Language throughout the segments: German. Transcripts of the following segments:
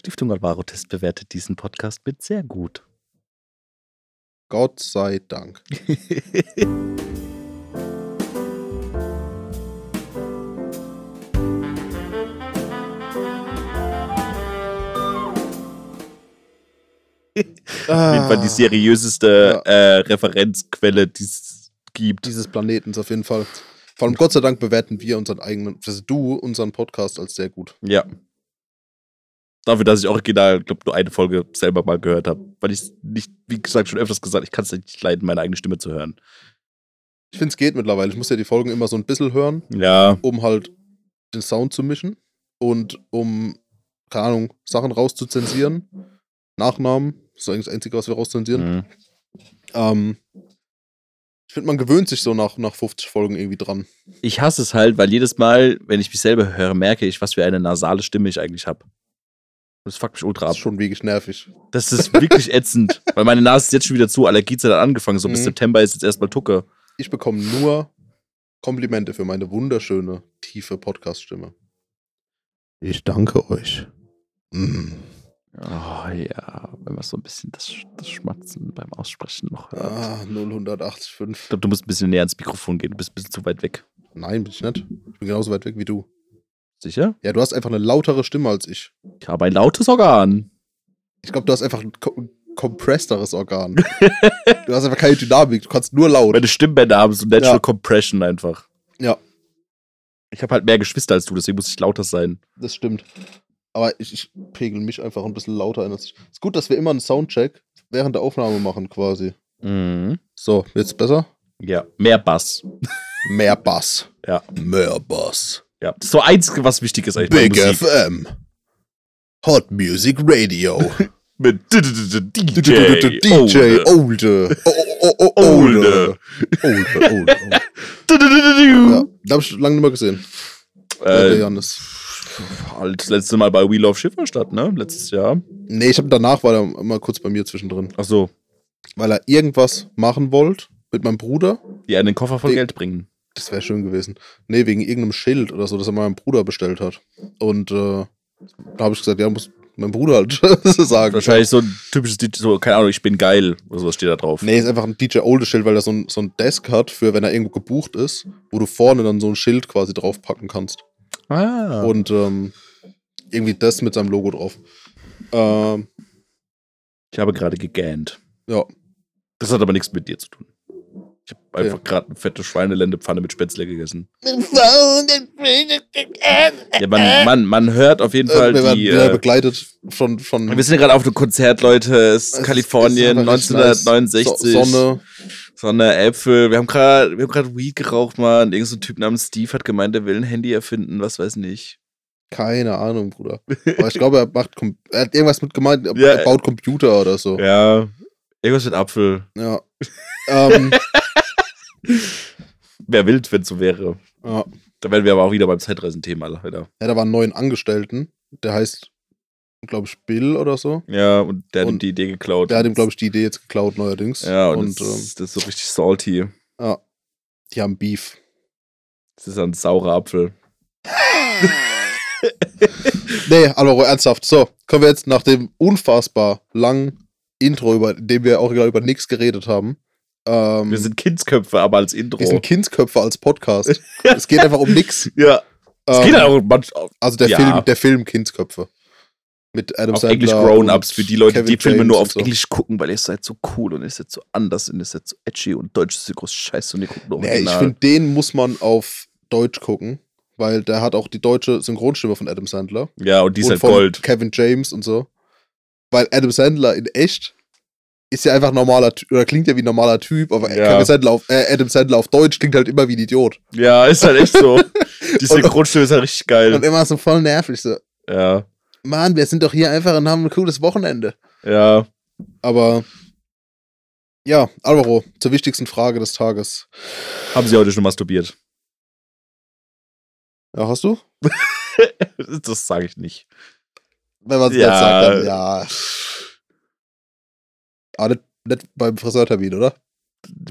Stiftung Alvaro Test bewertet diesen Podcast mit sehr gut. Gott sei Dank. Auf jeden Fall die seriöseste äh, Referenzquelle, die es gibt. Dieses Planetens auf jeden Fall. Vor allem Gott sei Dank bewerten wir unseren eigenen, also du, unseren Podcast als sehr gut. Ja. Dafür, dass ich original, glaube nur eine Folge selber mal gehört habe. Weil ich nicht, wie gesagt, schon öfters gesagt, ich kann es nicht leiden, meine eigene Stimme zu hören. Ich finde, es geht mittlerweile. Ich muss ja die Folgen immer so ein bisschen hören, Ja. um halt den Sound zu mischen und um, keine Ahnung, Sachen rauszuzensieren. Nachnamen, das ist eigentlich das Einzige, was wir rauszensieren. Mhm. Ähm, ich finde, man gewöhnt sich so nach, nach 50 Folgen irgendwie dran. Ich hasse es halt, weil jedes Mal, wenn ich mich selber höre, merke ich, was für eine nasale Stimme ich eigentlich habe. Das fuckt mich ultra Das ab. ist schon wirklich nervig. Das ist wirklich ätzend. Weil meine Nase ist jetzt schon wieder zu, Allergiezeit hat angefangen. So bis Mhm. September ist jetzt erstmal Tucke. Ich bekomme nur Komplimente für meine wunderschöne, tiefe Podcast-Stimme. Ich danke euch. Mm. Oh ja, wenn man so ein bisschen das, das Schmatzen beim Aussprechen noch hört. Ah, Ich 0185. glaube, du musst ein bisschen näher ans Mikrofon gehen. Du bist ein bisschen zu weit weg. Nein, bin ich nicht. Ich bin genauso weit weg wie du. Sicher? Ja, du hast einfach eine lautere Stimme als ich. Ich habe ein lautes Organ. Ich glaube, du hast einfach ein ko kompressteres Organ. du hast einfach keine Dynamik. Du kannst nur laut. Meine Stimmbänder haben so Natural Ja. Compression einfach. Ja. Ich habe halt mehr Geschwister als du, deswegen muss ich lauter sein. Das stimmt. Aber ich, ich pegel mich einfach ein bisschen lauter ein. Es ist gut, dass wir immer einen Soundcheck während der Aufnahme machen, quasi. Mhm. So, jetzt besser? Ja, mehr Bass. Mehr Bass. Ja. Mehr Bass. Ja, das ist so einzige, was wichtig ist eigentlich Big. FM. Hot Music Radio. Mit DJ. DJ Olde. Oh, oh, oh, oh, Olde. Olde, Olde. Ja, da habe ich lange nicht mehr gesehen. Äh, der Äh, Janis. halt, das letzte Mal bei We Love Schifferstadt, ne? Letztes Jahr. Nee, ich habe danach war er immer kurz bei mir zwischendrin. Ach so, Weil er irgendwas machen wollte mit meinem Bruder. die einen Koffer voll Geld bringen. Das wäre schön gewesen. Nee, wegen irgendeinem Schild oder so, das er meinem Bruder bestellt hat. Und äh, da habe ich gesagt, ja, muss mein Bruder halt sagen. Wahrscheinlich so ein typisches, DJ so, keine Ahnung, ich bin geil oder sowas steht da drauf. Nee, ist einfach ein DJ Olde Schild, weil er so ein, so ein Desk hat, für wenn er irgendwo gebucht ist, wo du vorne dann so ein Schild quasi draufpacken kannst. Ah. Und ähm, irgendwie das mit seinem Logo drauf. Ähm, ich habe gerade gegähnt. ja, Das hat aber nichts mit dir zu tun. Ich habe einfach Ja. gerade eine fette Schweinelendepfanne mit Spätzle gegessen. Ja, man, man, man hört auf jeden äh, Fall wir die. wieder Äh, begleitet von, von wir sind ja gerade auf einem Konzert, Leute. Es ist Kalifornien, ist einfach richtig nice. 1969. So, Sonne. Sonne, Äpfel. Wir haben gerade wir haben gerade Weed geraucht, Mann. Irgend so ein Typ namens Steve hat gemeint, er will ein Handy erfinden, was weiß nicht. Keine Ahnung, Bruder. Aber ich glaube, er macht er hat irgendwas mit gemeint, er Ja. er baut Computer oder so. Ja. Irgendwas mit Apfel. Ja. Ähm, Wäre wild, wenn es so wäre. ja. Da wären wir aber auch wieder beim Zeitreisenthema leider. ja, da war einen neuen Angestellten, der heißt, glaube ich, Bill oder so. Ja, und der hat ihm Und die Idee geklaut. Der hat ihm, glaube ich, die Idee jetzt geklaut neuerdings. Ja, und, und das, ähm, ist- das ist so richtig salty. ja, die haben Beef. Das ist ein saurer Apfel. Nee, Alvaro, ernsthaft. So, können wir jetzt nach dem unfassbar langen Intro, über in dem wir auch gerade über nichts geredet haben. Ähm, Wir sind Kindsköpfe, aber als Intro. wir sind Kindsköpfe als Podcast. es geht einfach um nichts. ja. Es Ähm, geht halt auch manchmal. Also der Ja. Film, der Film Kindsköpfe. Mit Adam Auf Sandler Englisch Grown-Ups für die Leute, Kevin die Filme James nur auf so. Englisch gucken, weil ihr seid so cool und ihr seid so anders und ihr seid so edgy und Deutsch ist so groß Scheiße und ihr guckt nur Nee, ich finde, den muss man auf Deutsch gucken, weil der hat auch die deutsche Synchronstimme von Adam Sandler. ja, und die ist und halt Gold. Kevin James und so. Weil Adam Sandler in echt ist ja einfach ein normaler oder klingt ja wie ein normaler Typ, aber Ja. Sandler auf, äh, Adam Sandler auf Deutsch klingt halt immer wie ein Idiot. Ja, ist halt echt so. Die Und- Synchronstimme ist halt richtig Und geil. immer so voll nervig. So, Ja, Mann, wir sind doch hier einfach und haben ein cooles Wochenende. ja. Aber ja, Alvaro, zur wichtigsten Frage des Tages. Haben sie heute schon masturbiert? Ja, hast du? das sage ich nicht. Wenn man es Ja. jetzt sagt, dann ja. Aber nicht, nicht beim Friseurtermin, oder?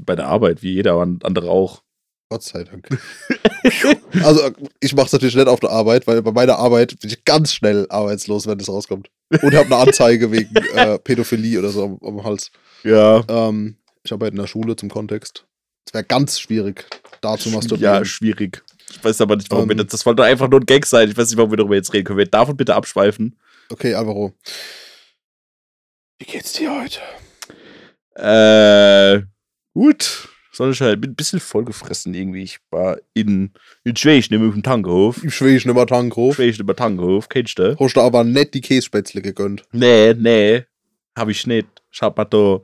Bei der Arbeit, wie jeder andere auch. Gott sei Dank. also, ich mache es natürlich nicht auf der Arbeit, weil bei meiner Arbeit bin ich ganz schnell arbeitslos, wenn das rauskommt. Und habe eine Anzeige wegen äh, Pädophilie oder so am, am Hals. Ja. Ähm, ich arbeite in der Schule zum Kontext. Es wäre ganz schwierig, da zu masturbieren. Ja, schwierig. Ich weiß aber nicht, warum wir Ähm. das. Das wollte einfach nur ein Gag sein. Ich weiß nicht, warum wir darüber jetzt reden. Können wir davon bitte abschweifen? Okay, Alvaro. Wie geht's dir heute? Äh, gut. Sonnenschein, bin ein bisschen vollgefressen irgendwie. Ich war in, in nämlich im Tankhof. Im Schwäbischen immer Tankhof. Schweiz über Tankhof, kennst du? Hast du aber nicht die Kässpätzle gegönnt. Nee, nee, hab ich nicht. Ich hab mir da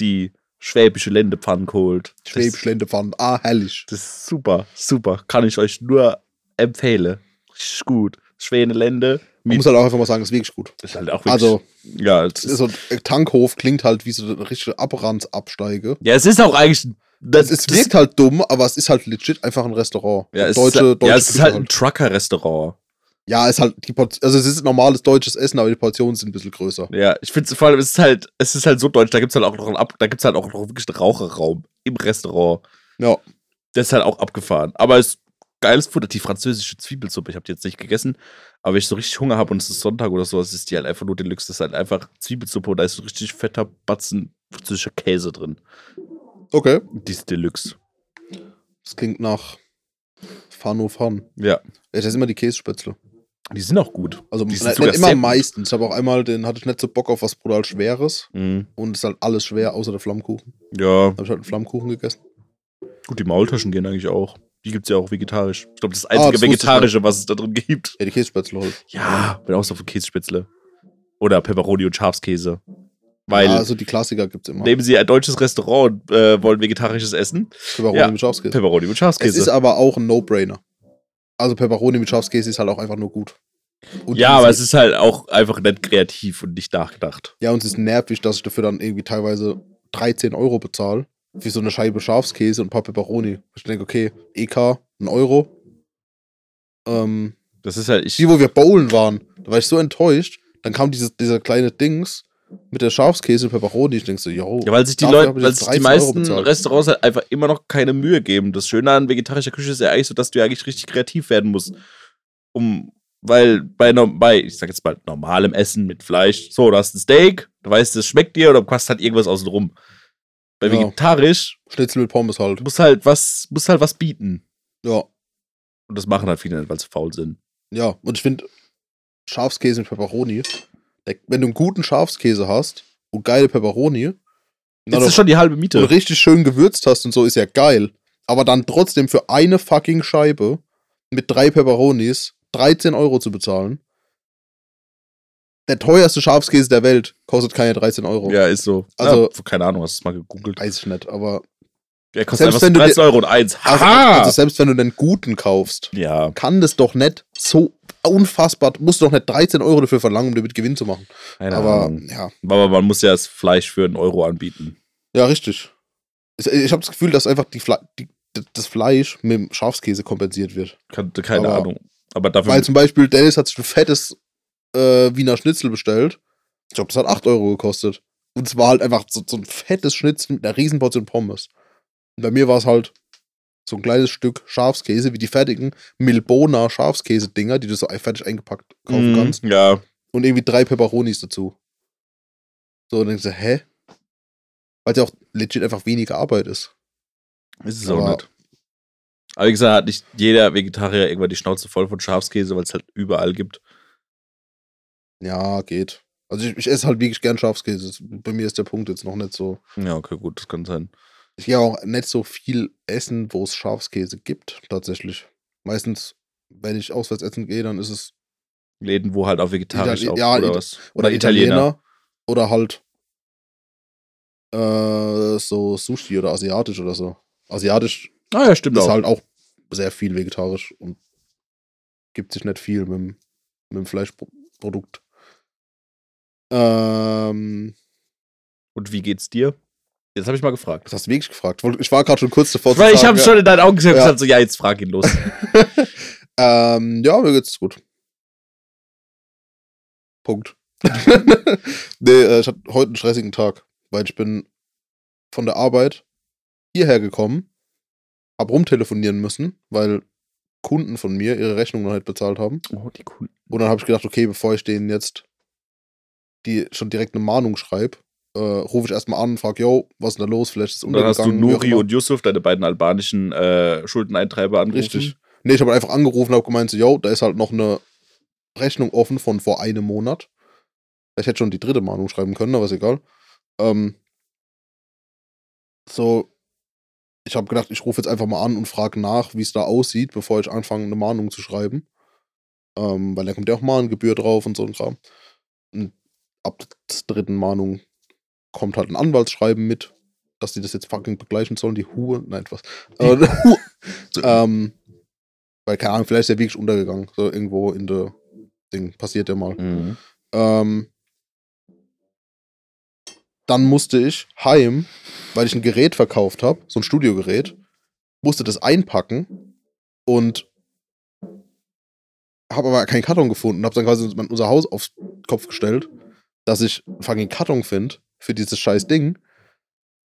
die schwäbische Ländepfanne geholt. Das- Schwäbisch Ländepfanne. Ah, herrlich. Das ist super, super. Kann ich euch nur empfehlen. Richtig gut. Schwäne Lände. Man muss halt auch einfach mal sagen, ist wirklich gut. ist halt auch wirklich, Also, ja, es ist, so Tankhof klingt halt wie so eine richtige Abrandsabsteige. ja, es ist auch eigentlich. Das, Es wirkt halt dumm, aber es ist halt legit einfach ein Restaurant. ja, es deutsche, ist, deutsche ja, es ist halt ein Trucker-Restaurant. Ja, ist halt die Portion, also es ist normales deutsches Essen, aber die Portionen sind ein bisschen größer. Ja, ich finde vor allem, es ist halt, es ist halt so deutsch, da gibt's halt auch noch einen Ab, da gibt's halt auch noch wirklich einen Raucherraum im Restaurant. Ja. Das ist halt auch abgefahren. Aber es geiles Futter, die französische Zwiebelsuppe. Ich habe die jetzt nicht gegessen, aber wenn ich so richtig Hunger habe und es ist Sonntag oder sowas, ist die halt einfach nur Deluxe. Das ist halt einfach Zwiebelsuppe und da ist so richtig fetter Batzen französischer Käse drin. Okay. Die ist Deluxe. Das klingt nach Fano Fan. Ja. Das ist immer die Kässpätzle. Die sind auch gut. Also Die sind nicht, immer meistens. Ich habe auch einmal, den hatte ich nicht so Bock auf was brutal Schweres. Mhm. Und es ist halt alles schwer, außer der Flammkuchen. Ja, Da habe ich halt einen Flammkuchen gegessen. gut, die Maultaschen gehen eigentlich auch. Die gibt's ja auch vegetarisch. Ich glaube, das das Ah, einzige das wusste ich Vegetarische, was es da drin gibt. Ja, die Kässpätzle halt. Ja, bin auch so für Kässpätzle. Oder Peperoni und Schafskäse. Weil ja, also die Klassiker gibt es immer. nehmen sie ein deutsches Restaurant und äh, wollen vegetarisches essen. Pepperoni ja. mit Schafskäse. Peperoni mit Es Schafskäse. ist aber auch ein No-Brainer. Also Pepperoni mit Schafskäse ist halt auch einfach nur gut. Und ja, aber es ist halt auch einfach nicht kreativ und nicht nachgedacht. Ja, und es ist nervig, dass ich dafür dann irgendwie teilweise 13 Euro bezahle. Für so eine Scheibe Schafskäse und ein paar Pepperoni. Ich denke, okay, EK, ein Euro. Ähm, Das ist halt, ich. die, wo wir bowlen waren, da war ich so enttäuscht. Dann kam dieses, dieser kleine Dings mit der Schafskäse und Pepperoni. Ich denke so, yo. Ja, weil sich die Leute, weil sich die 13 Euro meisten. Restaurants halt einfach immer noch keine Mühe geben. Das Schöne an vegetarischer Küche ist ja eigentlich so, dass du ja eigentlich richtig kreativ werden musst. Um, weil bei, bei, ich sag jetzt mal, normalem Essen mit Fleisch, so, du hast ein Steak, du weißt, es schmeckt dir oder du hast halt irgendwas außen rum. Bei Ja. vegetarisch, Schnitzel mit Pommes halt. du musst halt was, musst halt was bieten. Ja, Und das machen halt viele nicht, weil sie faul sind. ja. Und ich finde, Schafskäse mit Pepperoni, der, wenn du einen guten Schafskäse hast und geile Pepperoni, und dann Das ist schon die halbe und Miete. richtig schön gewürzt hast und so, ist ja geil. Aber dann trotzdem für eine fucking Scheibe mit drei Pepperonis 13 Euro zu bezahlen. Der teuerste Schafskäse der Welt kostet keine 13 Euro. Ja, ist so. Also- ja, keine Ahnung, hast du es mal gegoogelt? Weiß ich nicht, aber. Der kostet Selbst einfach wenn du 13 dir- Euro und eins. Also, Haha! also selbst wenn du den guten kaufst, ja, kann das doch nicht so unfassbar. Musst du doch nicht 13 Euro dafür verlangen, um damit Gewinn zu machen. keine aber Ahnung. ja. Aber man muss ja das Fleisch für einen Euro anbieten. Ja, richtig. Ich, ich habe das Gefühl, dass einfach die Fle die, das Fleisch mit dem Schafskäse kompensiert wird. Kann, keine Aber- Ahnung. Aber dafür. Weil zum Beispiel Dennis hat sich ein fettes äh, Wiener Schnitzel bestellt. Ich glaube, das hat 8 Euro gekostet. Und es war halt einfach so, so ein fettes Schnitzel mit einer riesen Portion Pommes. Und bei mir war es halt so ein kleines Stück Schafskäse, wie die fertigen Milbona Schafskäse-Dinger, die du so fertig eingepackt kaufen Mhm, kannst. Ja. Und irgendwie drei Pepperonis dazu. So, und dann denkst du, hä? Weil es ja auch legit einfach weniger Arbeit ist. Ist es Aber- auch nicht. Aber wie gesagt, hat nicht jeder Vegetarier irgendwann die Schnauze voll von Schafskäse, weil es halt überall gibt. Ja, geht. Also ich, ich esse halt wirklich gern Schafskäse. Bei mir ist der Punkt jetzt noch nicht so. Ja, okay, gut, das kann sein. Ich gehe auch nicht so viel essen, wo es Schafskäse gibt, tatsächlich. Meistens, wenn ich auswärts essen gehe, dann ist es Läden, wo halt auch vegetarisch Itali- ja, oder was? oder Italiener, oder halt äh, so Sushi oder asiatisch oder so. Asiatisch Ah ja, stimmt ist auch. halt auch sehr viel vegetarisch und gibt sich nicht viel mit, dem- mit dem Fleischprodukt. Ähm, Und wie geht's dir? Jetzt habe ich mal gefragt. das hast du wirklich gefragt. Ich war gerade schon kurz davor Weil ich habe ja. schon in deinen Augen gesehen und Ja. gesagt, so, ja, jetzt frag ihn los. ähm, ja, mir geht's gut. Punkt. nee, äh, ich hatte heute einen stressigen Tag, weil ich bin von der Arbeit hierher gekommen, hab rumtelefonieren müssen, weil Kunden von mir ihre Rechnung noch nicht bezahlt haben. oh, die Kunden. Und dann habe ich gedacht, okay, bevor ich denen jetzt die schon direkt eine Mahnung schreibe, äh, rufe ich erstmal an und frage, yo, was ist denn da los? Vielleicht ist es Und dann hast du untergegangen, Nuri und Yusuf, deine beiden albanischen äh, Schuldeneintreiber angerufen. Richtig. Nee, ich habe einfach angerufen und habe gemeint, so, yo, da ist halt noch eine Rechnung offen von vor einem Monat. Ich hätte schon die dritte Mahnung schreiben können, aber ist egal. Ähm, so, ich habe gedacht, ich rufe jetzt einfach mal an und frage nach, wie es da aussieht, bevor ich anfange, eine Mahnung zu schreiben. Ähm, weil da kommt ja auch Mahngebühr drauf und so ein Kram. Und ab der dritten Mahnung kommt halt ein Anwaltsschreiben mit, dass die das jetzt fucking begleichen sollen, die Hure. Nein, was. Äh, ähm, weil, keine Ahnung, vielleicht ist er wirklich untergegangen. So irgendwo in der Ding. Passiert ja mal. Mhm. Ähm, dann musste ich heim, weil ich ein Gerät verkauft habe, so ein Studiogerät, musste das einpacken und habe aber keinen Karton gefunden. Habe dann quasi unser Haus aufs Kopf gestellt, dass ich einen fucking Karton finde für dieses scheiß Ding.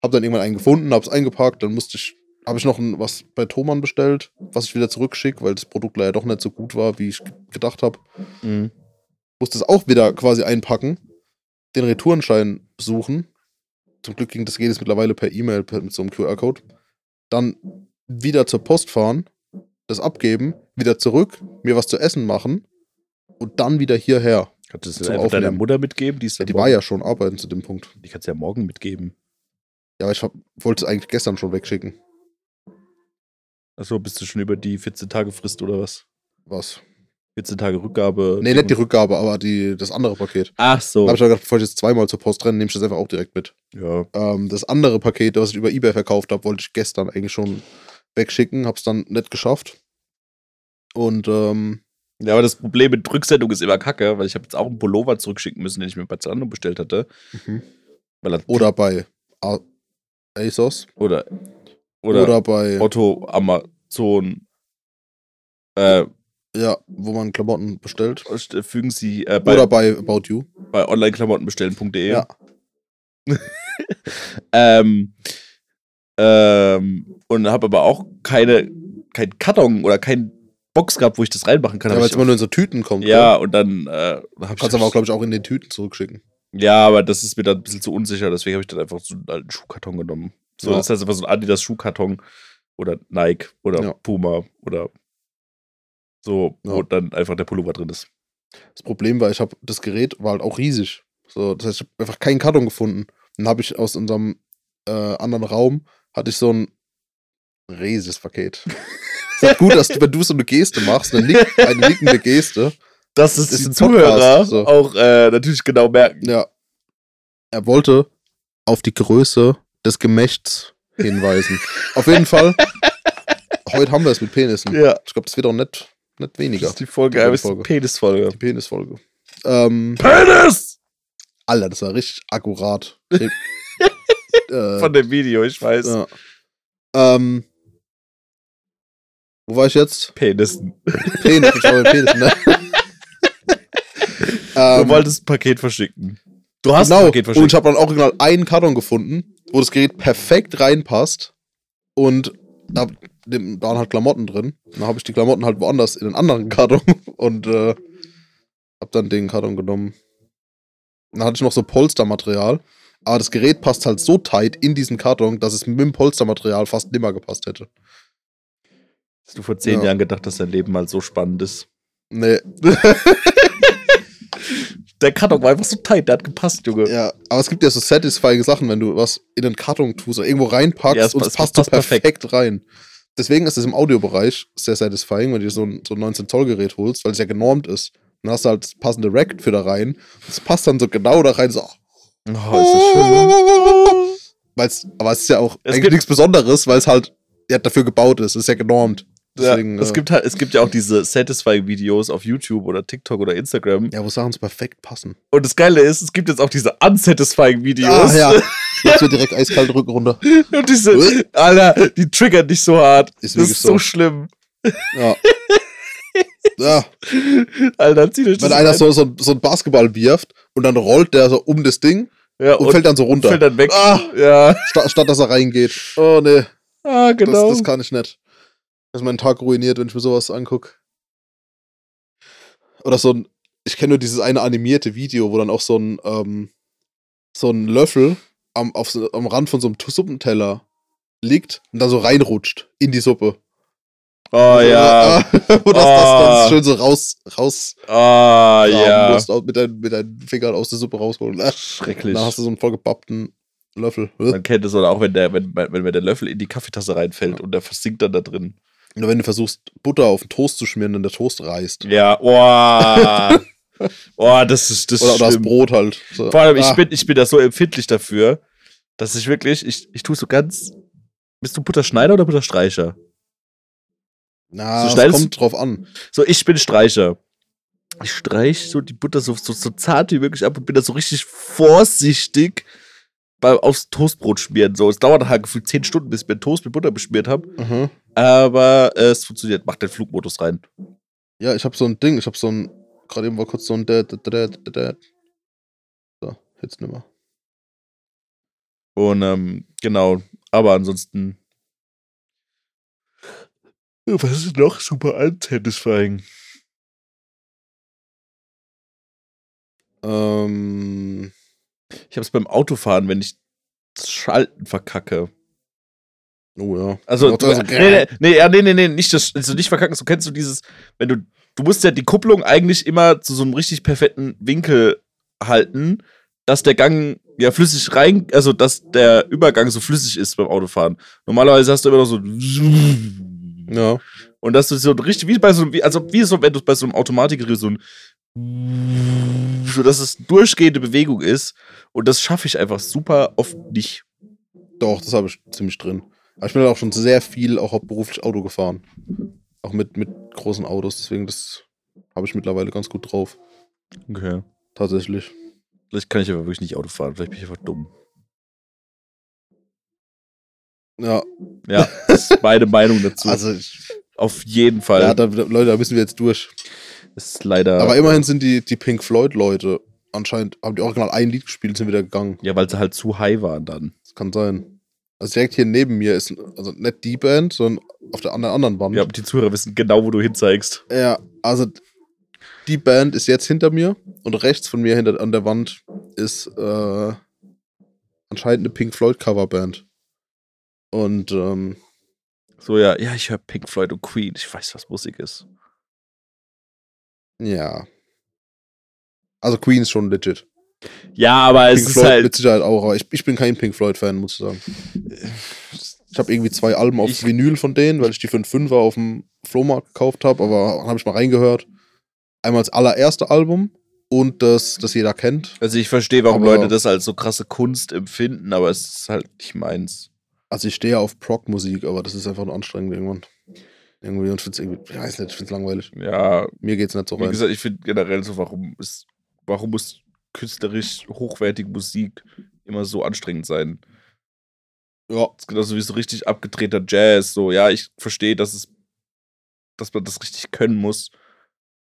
Habe dann irgendwann einen gefunden, habe es eingepackt, dann musste ich, habe ich noch ein, was bei Thomann bestellt, was ich wieder zurückschicke, weil das Produkt leider doch nicht so gut war, wie ich gedacht habe Mhm. musste es auch wieder quasi einpacken, den Retourenschein suchen. Zum Glück ging das geht jetzt mittlerweile per E-Mail mit so einem QR-Code. Dann wieder zur Post fahren, das abgeben, wieder zurück, mir was zu essen machen und dann wieder hierher. Kannst du das einfach deiner. Mutter mitgeben? Die, ist Ja, die war ja schon arbeiten zu dem Punkt. Die kannst du ja morgen mitgeben. Ja, aber ich hab, wollte es eigentlich gestern schon wegschicken. Achso, bist du schon über die 14 Tage Frist oder was? Was? 14 Tage Rückgabe. Nee, nicht die Rückgabe, aber die, das andere Paket. Ach so. Da habe ich gedacht, bevor ich jetzt zweimal zur Post renne, nehme ich das einfach auch direkt mit. Ja. Ähm, das andere Paket, was ich über Ebay verkauft habe, wollte ich gestern eigentlich schon wegschicken, hab's dann nicht geschafft. Und ähm, Ja, aber das Problem mit Rücksendung ist immer kacke, weil ich habe jetzt auch einen Pullover zurückschicken müssen, den ich mir bei Zalando bestellt hatte. Er, oder bei A ASOS oder, oder, oder, bei Otto, Amazon. Äh, ja, wo man Klamotten bestellt. fügen Sie äh, bei, oder bei About You. bei onlineklamottenbestellen.de. Ja. ähm, ähm, und habe aber auch keine, kein Karton oder kein Box gehabt, wo ich das reinmachen kann. Ja, weil es immer nur in so Tüten kommt. ja, gell? und dann äh. Kannst aber auch, glaube ich, auch in den Tüten zurückschicken. Ja, aber das ist mir dann ein bisschen zu unsicher, deswegen habe ich dann einfach so einen alten Schuhkarton genommen. So, Ja. das heißt einfach so ein Adidas Schuhkarton oder Nike oder Ja. Puma oder so, wo Ja. dann einfach der Pullover drin ist. Das Problem war, ich habe das Gerät war halt auch riesig. So, das heißt, ich habe einfach keinen Karton gefunden. Dann habe ich aus unserem äh, anderen Raum hatte ich so ein riesiges Paket. ist halt gut, dass du, wenn du so eine Geste machst, eine, nick, eine nickende Geste. Das ist, Das die ist ein Zuhörer Podcast, so. auch äh, natürlich genau merken. Ja. Er wollte auf die Größe des Gemächts hinweisen. auf jeden Fall. Heute haben wir es mit Penissen. Ja. Ich glaube, das wird auch nicht, nicht Das weniger. ist die Folge, Die äh, ist die Folge. Penisfolge. Die Penisfolge. Ähm, Penis! Alter, das war richtig akkurat. äh, Von dem Video, ich weiß. ja. ähm, wo war ich jetzt? Penissen. Penis, ich war bei Penis, ne? Du ähm, wolltest ein Paket verschicken. Du hast genau. ein Paket Und verschickt. ich habe dann auch original einen Karton gefunden, wo das Gerät perfekt reinpasst. Und da waren halt Klamotten drin. Dann habe ich die Klamotten halt woanders in einen anderen Karton und äh, habe dann den Karton genommen. Dann hatte ich noch so Polstermaterial. Aber das Gerät passt halt so tight in diesen Karton, dass es mit dem Polstermaterial fast nimmer gepasst hätte. Hast du vor zehn Ja. Jahren gedacht, dass dein Leben mal so spannend ist? Nee. Der Karton war einfach so tight, der hat gepasst, Junge. ja, aber es gibt ja so satisfying Sachen, wenn du was in den Karton tust oder irgendwo reinpackst Ja, es und es passt so passt perfekt. perfekt rein. Deswegen ist es im Audiobereich sehr satisfying, wenn du dir so ein, so ein 19-Zoll-Gerät holst, weil es ja genormt ist. Dann hast du halt das passende Rack für da rein. Es passt dann so genau da rein, so. Oh, ist das schön. Weil's, aber es ist ja auch Es eigentlich nichts Besonderes, weil es halt ja, dafür gebaut ist. Es ist ja genormt. Deswegen, ja, es, äh, gibt halt, es gibt ja auch diese Satisfying-Videos auf YouTube oder TikTok oder Instagram. ja, wo Sachen perfekt passen. Und das Geile ist, es gibt jetzt auch diese Unsatisfying-Videos. Ah, ja. Jetzt wird direkt eiskalt Rücken runter. Und diese, Alter, die triggern dich so hart. Ist das ist so so. schlimm. Ja. ja. Alter, zieh euch das Wenn einer so, so, so einen Basketball wirft und dann rollt der so um das Ding ja, und, fällt dann so runter. fällt dann weg. Ah. Ja, Sta statt dass er reingeht. Oh nee, ah, genau. das, das kann ich nicht. Das ist mein Tag ruiniert, wenn ich mir sowas angucke. Oder so ein, ich kenne nur dieses eine animierte Video, wo dann auch so ein, ähm, so ein Löffel am, auf, so- am Rand von so einem Suppenteller liegt und dann so reinrutscht in die Suppe. Oh Also, ja. äh, wo das, das Oh. dann schön so raus, raus Ah ja. musst, mit, deinen, mit deinen Fingern aus der Suppe rausholen. Schrecklich. Dann hast du so einen vollgepappten Löffel. Man kennt es oder auch, wenn der, wenn, wenn mir der Löffel in die Kaffeetasse reinfällt und der versinkt dann da drin. Oder wenn du versuchst, Butter auf den Toast zu schmieren, dann der Toast reißt. Ja, oh. oh, das ist das Oder, oder das. Brot halt. So. Vor allem, ich Ah, bin, ich bin da so empfindlich dafür, dass ich wirklich, ich, ich tue so ganz. Bist du Butterschneider oder Butterstreicher? Na, so schneidest- kommt drauf an. So, ich bin Streicher. Ich streich so die Butter so, so, so zart wie möglich ab und bin da so richtig vorsichtig beim aufs Toastbrot schmieren. So, es dauert halt gefühlt 10 Stunden, bis ich mir Toast mit Butter beschmiert habe. Mhm. Aber äh, es funktioniert. Mach den Flugmodus rein. Ja, ich habe so ein Ding, ich habe so ein, gerade eben war kurz so ein Dad, Dad, Dad. So, jetzt nimmer. Und ähm, genau. Aber ansonsten. Ja, Was ist noch super unsatisfying? Ähm, Ich habe es beim Autofahren, wenn ich das Schalten verkacke. Oh ja. Also, du, also, nee, nee, nee, nee, nee, nicht das, also nicht verkacken. So kennst du dieses, wenn du, du musst ja die Kupplung eigentlich immer zu so einem richtig perfekten Winkel halten, dass der Gang ja flüssig rein, also dass der Übergang so flüssig ist beim Autofahren. Normalerweise hast du immer noch so Ja. und dass du so richtig wie bei so wie, also wie so wenn du bei so einem Automatikgerät so ein so dass es durchgehende Bewegung ist und das schaffe ich einfach super oft nicht. Doch, das habe ich ziemlich drin. Aber ich bin halt auch schon sehr viel auch hauptberuflich Auto gefahren. Auch mit, mit großen Autos, deswegen das habe ich mittlerweile ganz gut drauf. Okay. Tatsächlich. Vielleicht kann ich aber wirklich nicht Auto fahren, vielleicht bin ich einfach dumm. Ja, Ja, das ist meine Meinung dazu. also ich, Auf jeden Fall. ja, da, Leute, da müssen wir jetzt durch. das ist leider. Aber immerhin sind die, die Pink Floyd-Leute anscheinend, haben die original ein Lied gespielt und sind wieder gegangen. Ja, weil sie halt zu high waren dann. Das kann sein. Also direkt hier neben mir ist, also nicht die Band, sondern auf der anderen, anderen Wand. Ja, die Zuhörer wissen genau, wo du hinzeigst. Ja, also die Band ist jetzt hinter mir und rechts von mir hinter an der Wand ist äh, anscheinend eine Pink Floyd Coverband. Und ähm, So, ja, ja, ich höre Pink Floyd und Queen. Ich weiß, was Musik ist. ja. Also Queen ist schon legit. Ja, aber es Pink ist Floyd halt. mit Sicherheit auch, aber ich, ich bin kein Pink Floyd-Fan, muss ich sagen. Ich habe irgendwie zwei Alben auf Ich- Vinyl von denen, weil ich die für einen Fünfer auf dem Flohmarkt gekauft habe, aber habe ich mal reingehört. Einmal das allererste Album und das, das jeder kennt. Also ich verstehe, warum Aber- Leute das als so krasse Kunst empfinden, aber es ist halt nicht meins. Also ich stehe auf Prog-Musik, aber das ist einfach nur anstrengend irgendwann. Irgendwie und ich find's irgendwie, ich weiß nicht, ich find's langweilig. Ja, Mir geht's nicht so wie rein. gesagt, ich finde generell so, warum ist, warum muss künstlerisch hochwertige Musik immer so anstrengend sein? Ja, Das ist genauso wie so richtig abgedrehter Jazz. So, ja, ich verstehe, dass es, dass man das richtig können muss,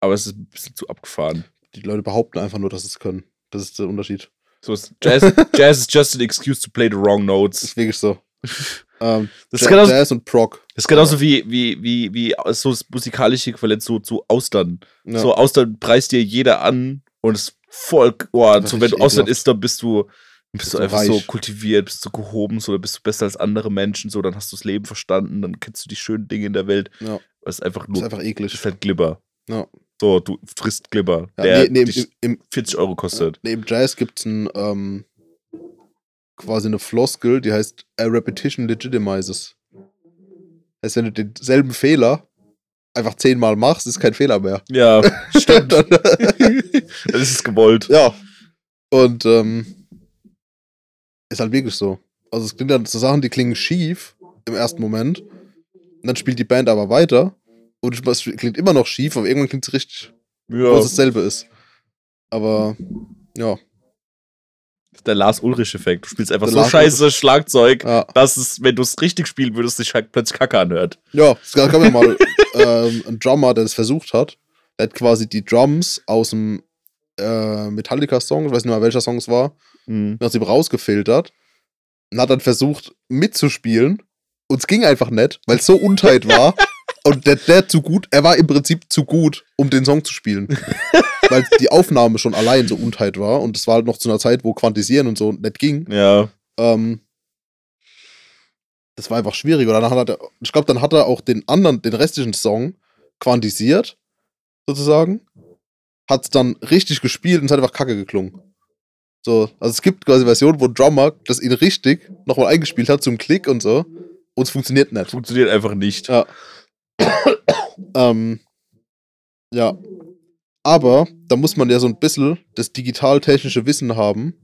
aber es ist ein bisschen zu abgefahren. die Leute behaupten einfach nur, dass sie es können. Das ist der Unterschied. So ist Jazz, Jazz is just an excuse to play the wrong Das notes. ist wirklich so. ähm, Das ist Jazz, genauso, Jazz und Prog. das ist genauso wie, wie, wie, wie so das musikalische Äquivalent zu, zu Austern. Ja. So Austern preist dir jeder an und es ist voll, oh, Das so, ist wenn du ekelhaft. isst, dann bist du, bist Bist du einfach so reich. kultiviert, bist du gehoben, so, dann bist du besser als andere Menschen, so, dann hast du das Leben verstanden, dann kennst du die schönen Dinge in der Welt. Ja. Es ist einfach Das ist nur, einfach es eklig. ist halt Glibber. Ja. So, du frisst Glibber, Ja, der nee, nee, im, im, 40 Euro kostet. nee, im Jazz gibt's ein, ähm, quasi eine Floskel, die heißt A Repetition Legitimizes. Heißt, wenn du denselben Fehler einfach zehnmal machst, ist kein Fehler mehr. Ja, stimmt. Dann- Dann ist es gewollt. Ja. Und ähm, ist halt wirklich so. Also es klingt dann so Sachen, die klingen schief im ersten Moment. Und dann spielt die Band aber weiter. Und es klingt immer noch schief, aber irgendwann klingt es richtig, Ja. es dasselbe ist. Aber ja. Der Lars-Ulrich-Effekt. Du spielst einfach Der so Lars scheiße Schlagzeug, Ja, dass es, wenn du es richtig spielen würdest, sich halt plötzlich Kacke anhört. ja es gab ja mal ähm, einen Drummer, der das versucht hat. Der hat quasi die Drums aus dem äh, Metallica-Song, ich weiß nicht mehr welcher Song es war, Mhm. aus ihm rausgefiltert und hat dann versucht mitzuspielen und es ging einfach nicht, weil es so untight war und der, der zu gut, er war im Prinzip zu gut, um den Song zu spielen. weil die Aufnahme schon allein so untight war und es war halt noch zu einer Zeit, wo Quantisieren und so nicht ging. Ja. Ähm, das war einfach schwierig. Und dann hat er, ich glaube, dann hat er auch den anderen, den restlichen Song quantisiert, sozusagen. Hat es dann richtig gespielt und es hat einfach kacke geklungen. So, also es gibt quasi Versionen, wo ein Drummer das ihn richtig nochmal eingespielt hat zum Klick und so. Und es funktioniert nicht. Funktioniert einfach nicht. Ja. ähm, ja. Aber da muss man ja so ein bisschen das digital-technische Wissen haben,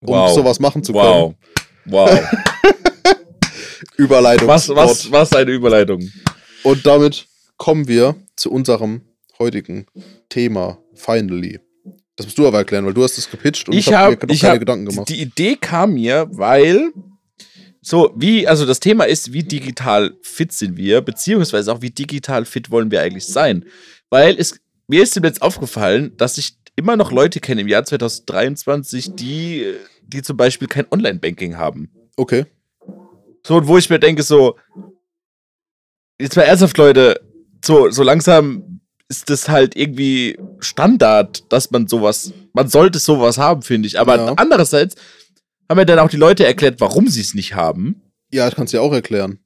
um Wow. sowas machen zu können. Wow. Wow. Überleitung. was, was, was eine Überleitung. Und damit kommen wir zu unserem heutigen Thema, finally. Das musst du aber erklären, weil du hast es gepitcht und Ich hab habe mir noch ich keine hab, Gedanken gemacht. Die Idee kam mir, weil so wie, also das Thema ist, wie digital fit sind wir, beziehungsweise auch wie digital fit wollen wir eigentlich sein. Weil es, mir ist jetzt aufgefallen, dass ich immer noch Leute kenne im Jahr 2023, die, die zum Beispiel kein Online-Banking haben. Okay. So, und wo ich mir denke, so, jetzt mal ernsthaft, Leute, so, so langsam ist das halt irgendwie Standard, dass man sowas, man sollte sowas haben, finde ich. Aber Ja. andererseits haben mir dann auch die Leute erklärt, warum sie es nicht haben. Ja, ich kann es dir auch erklären.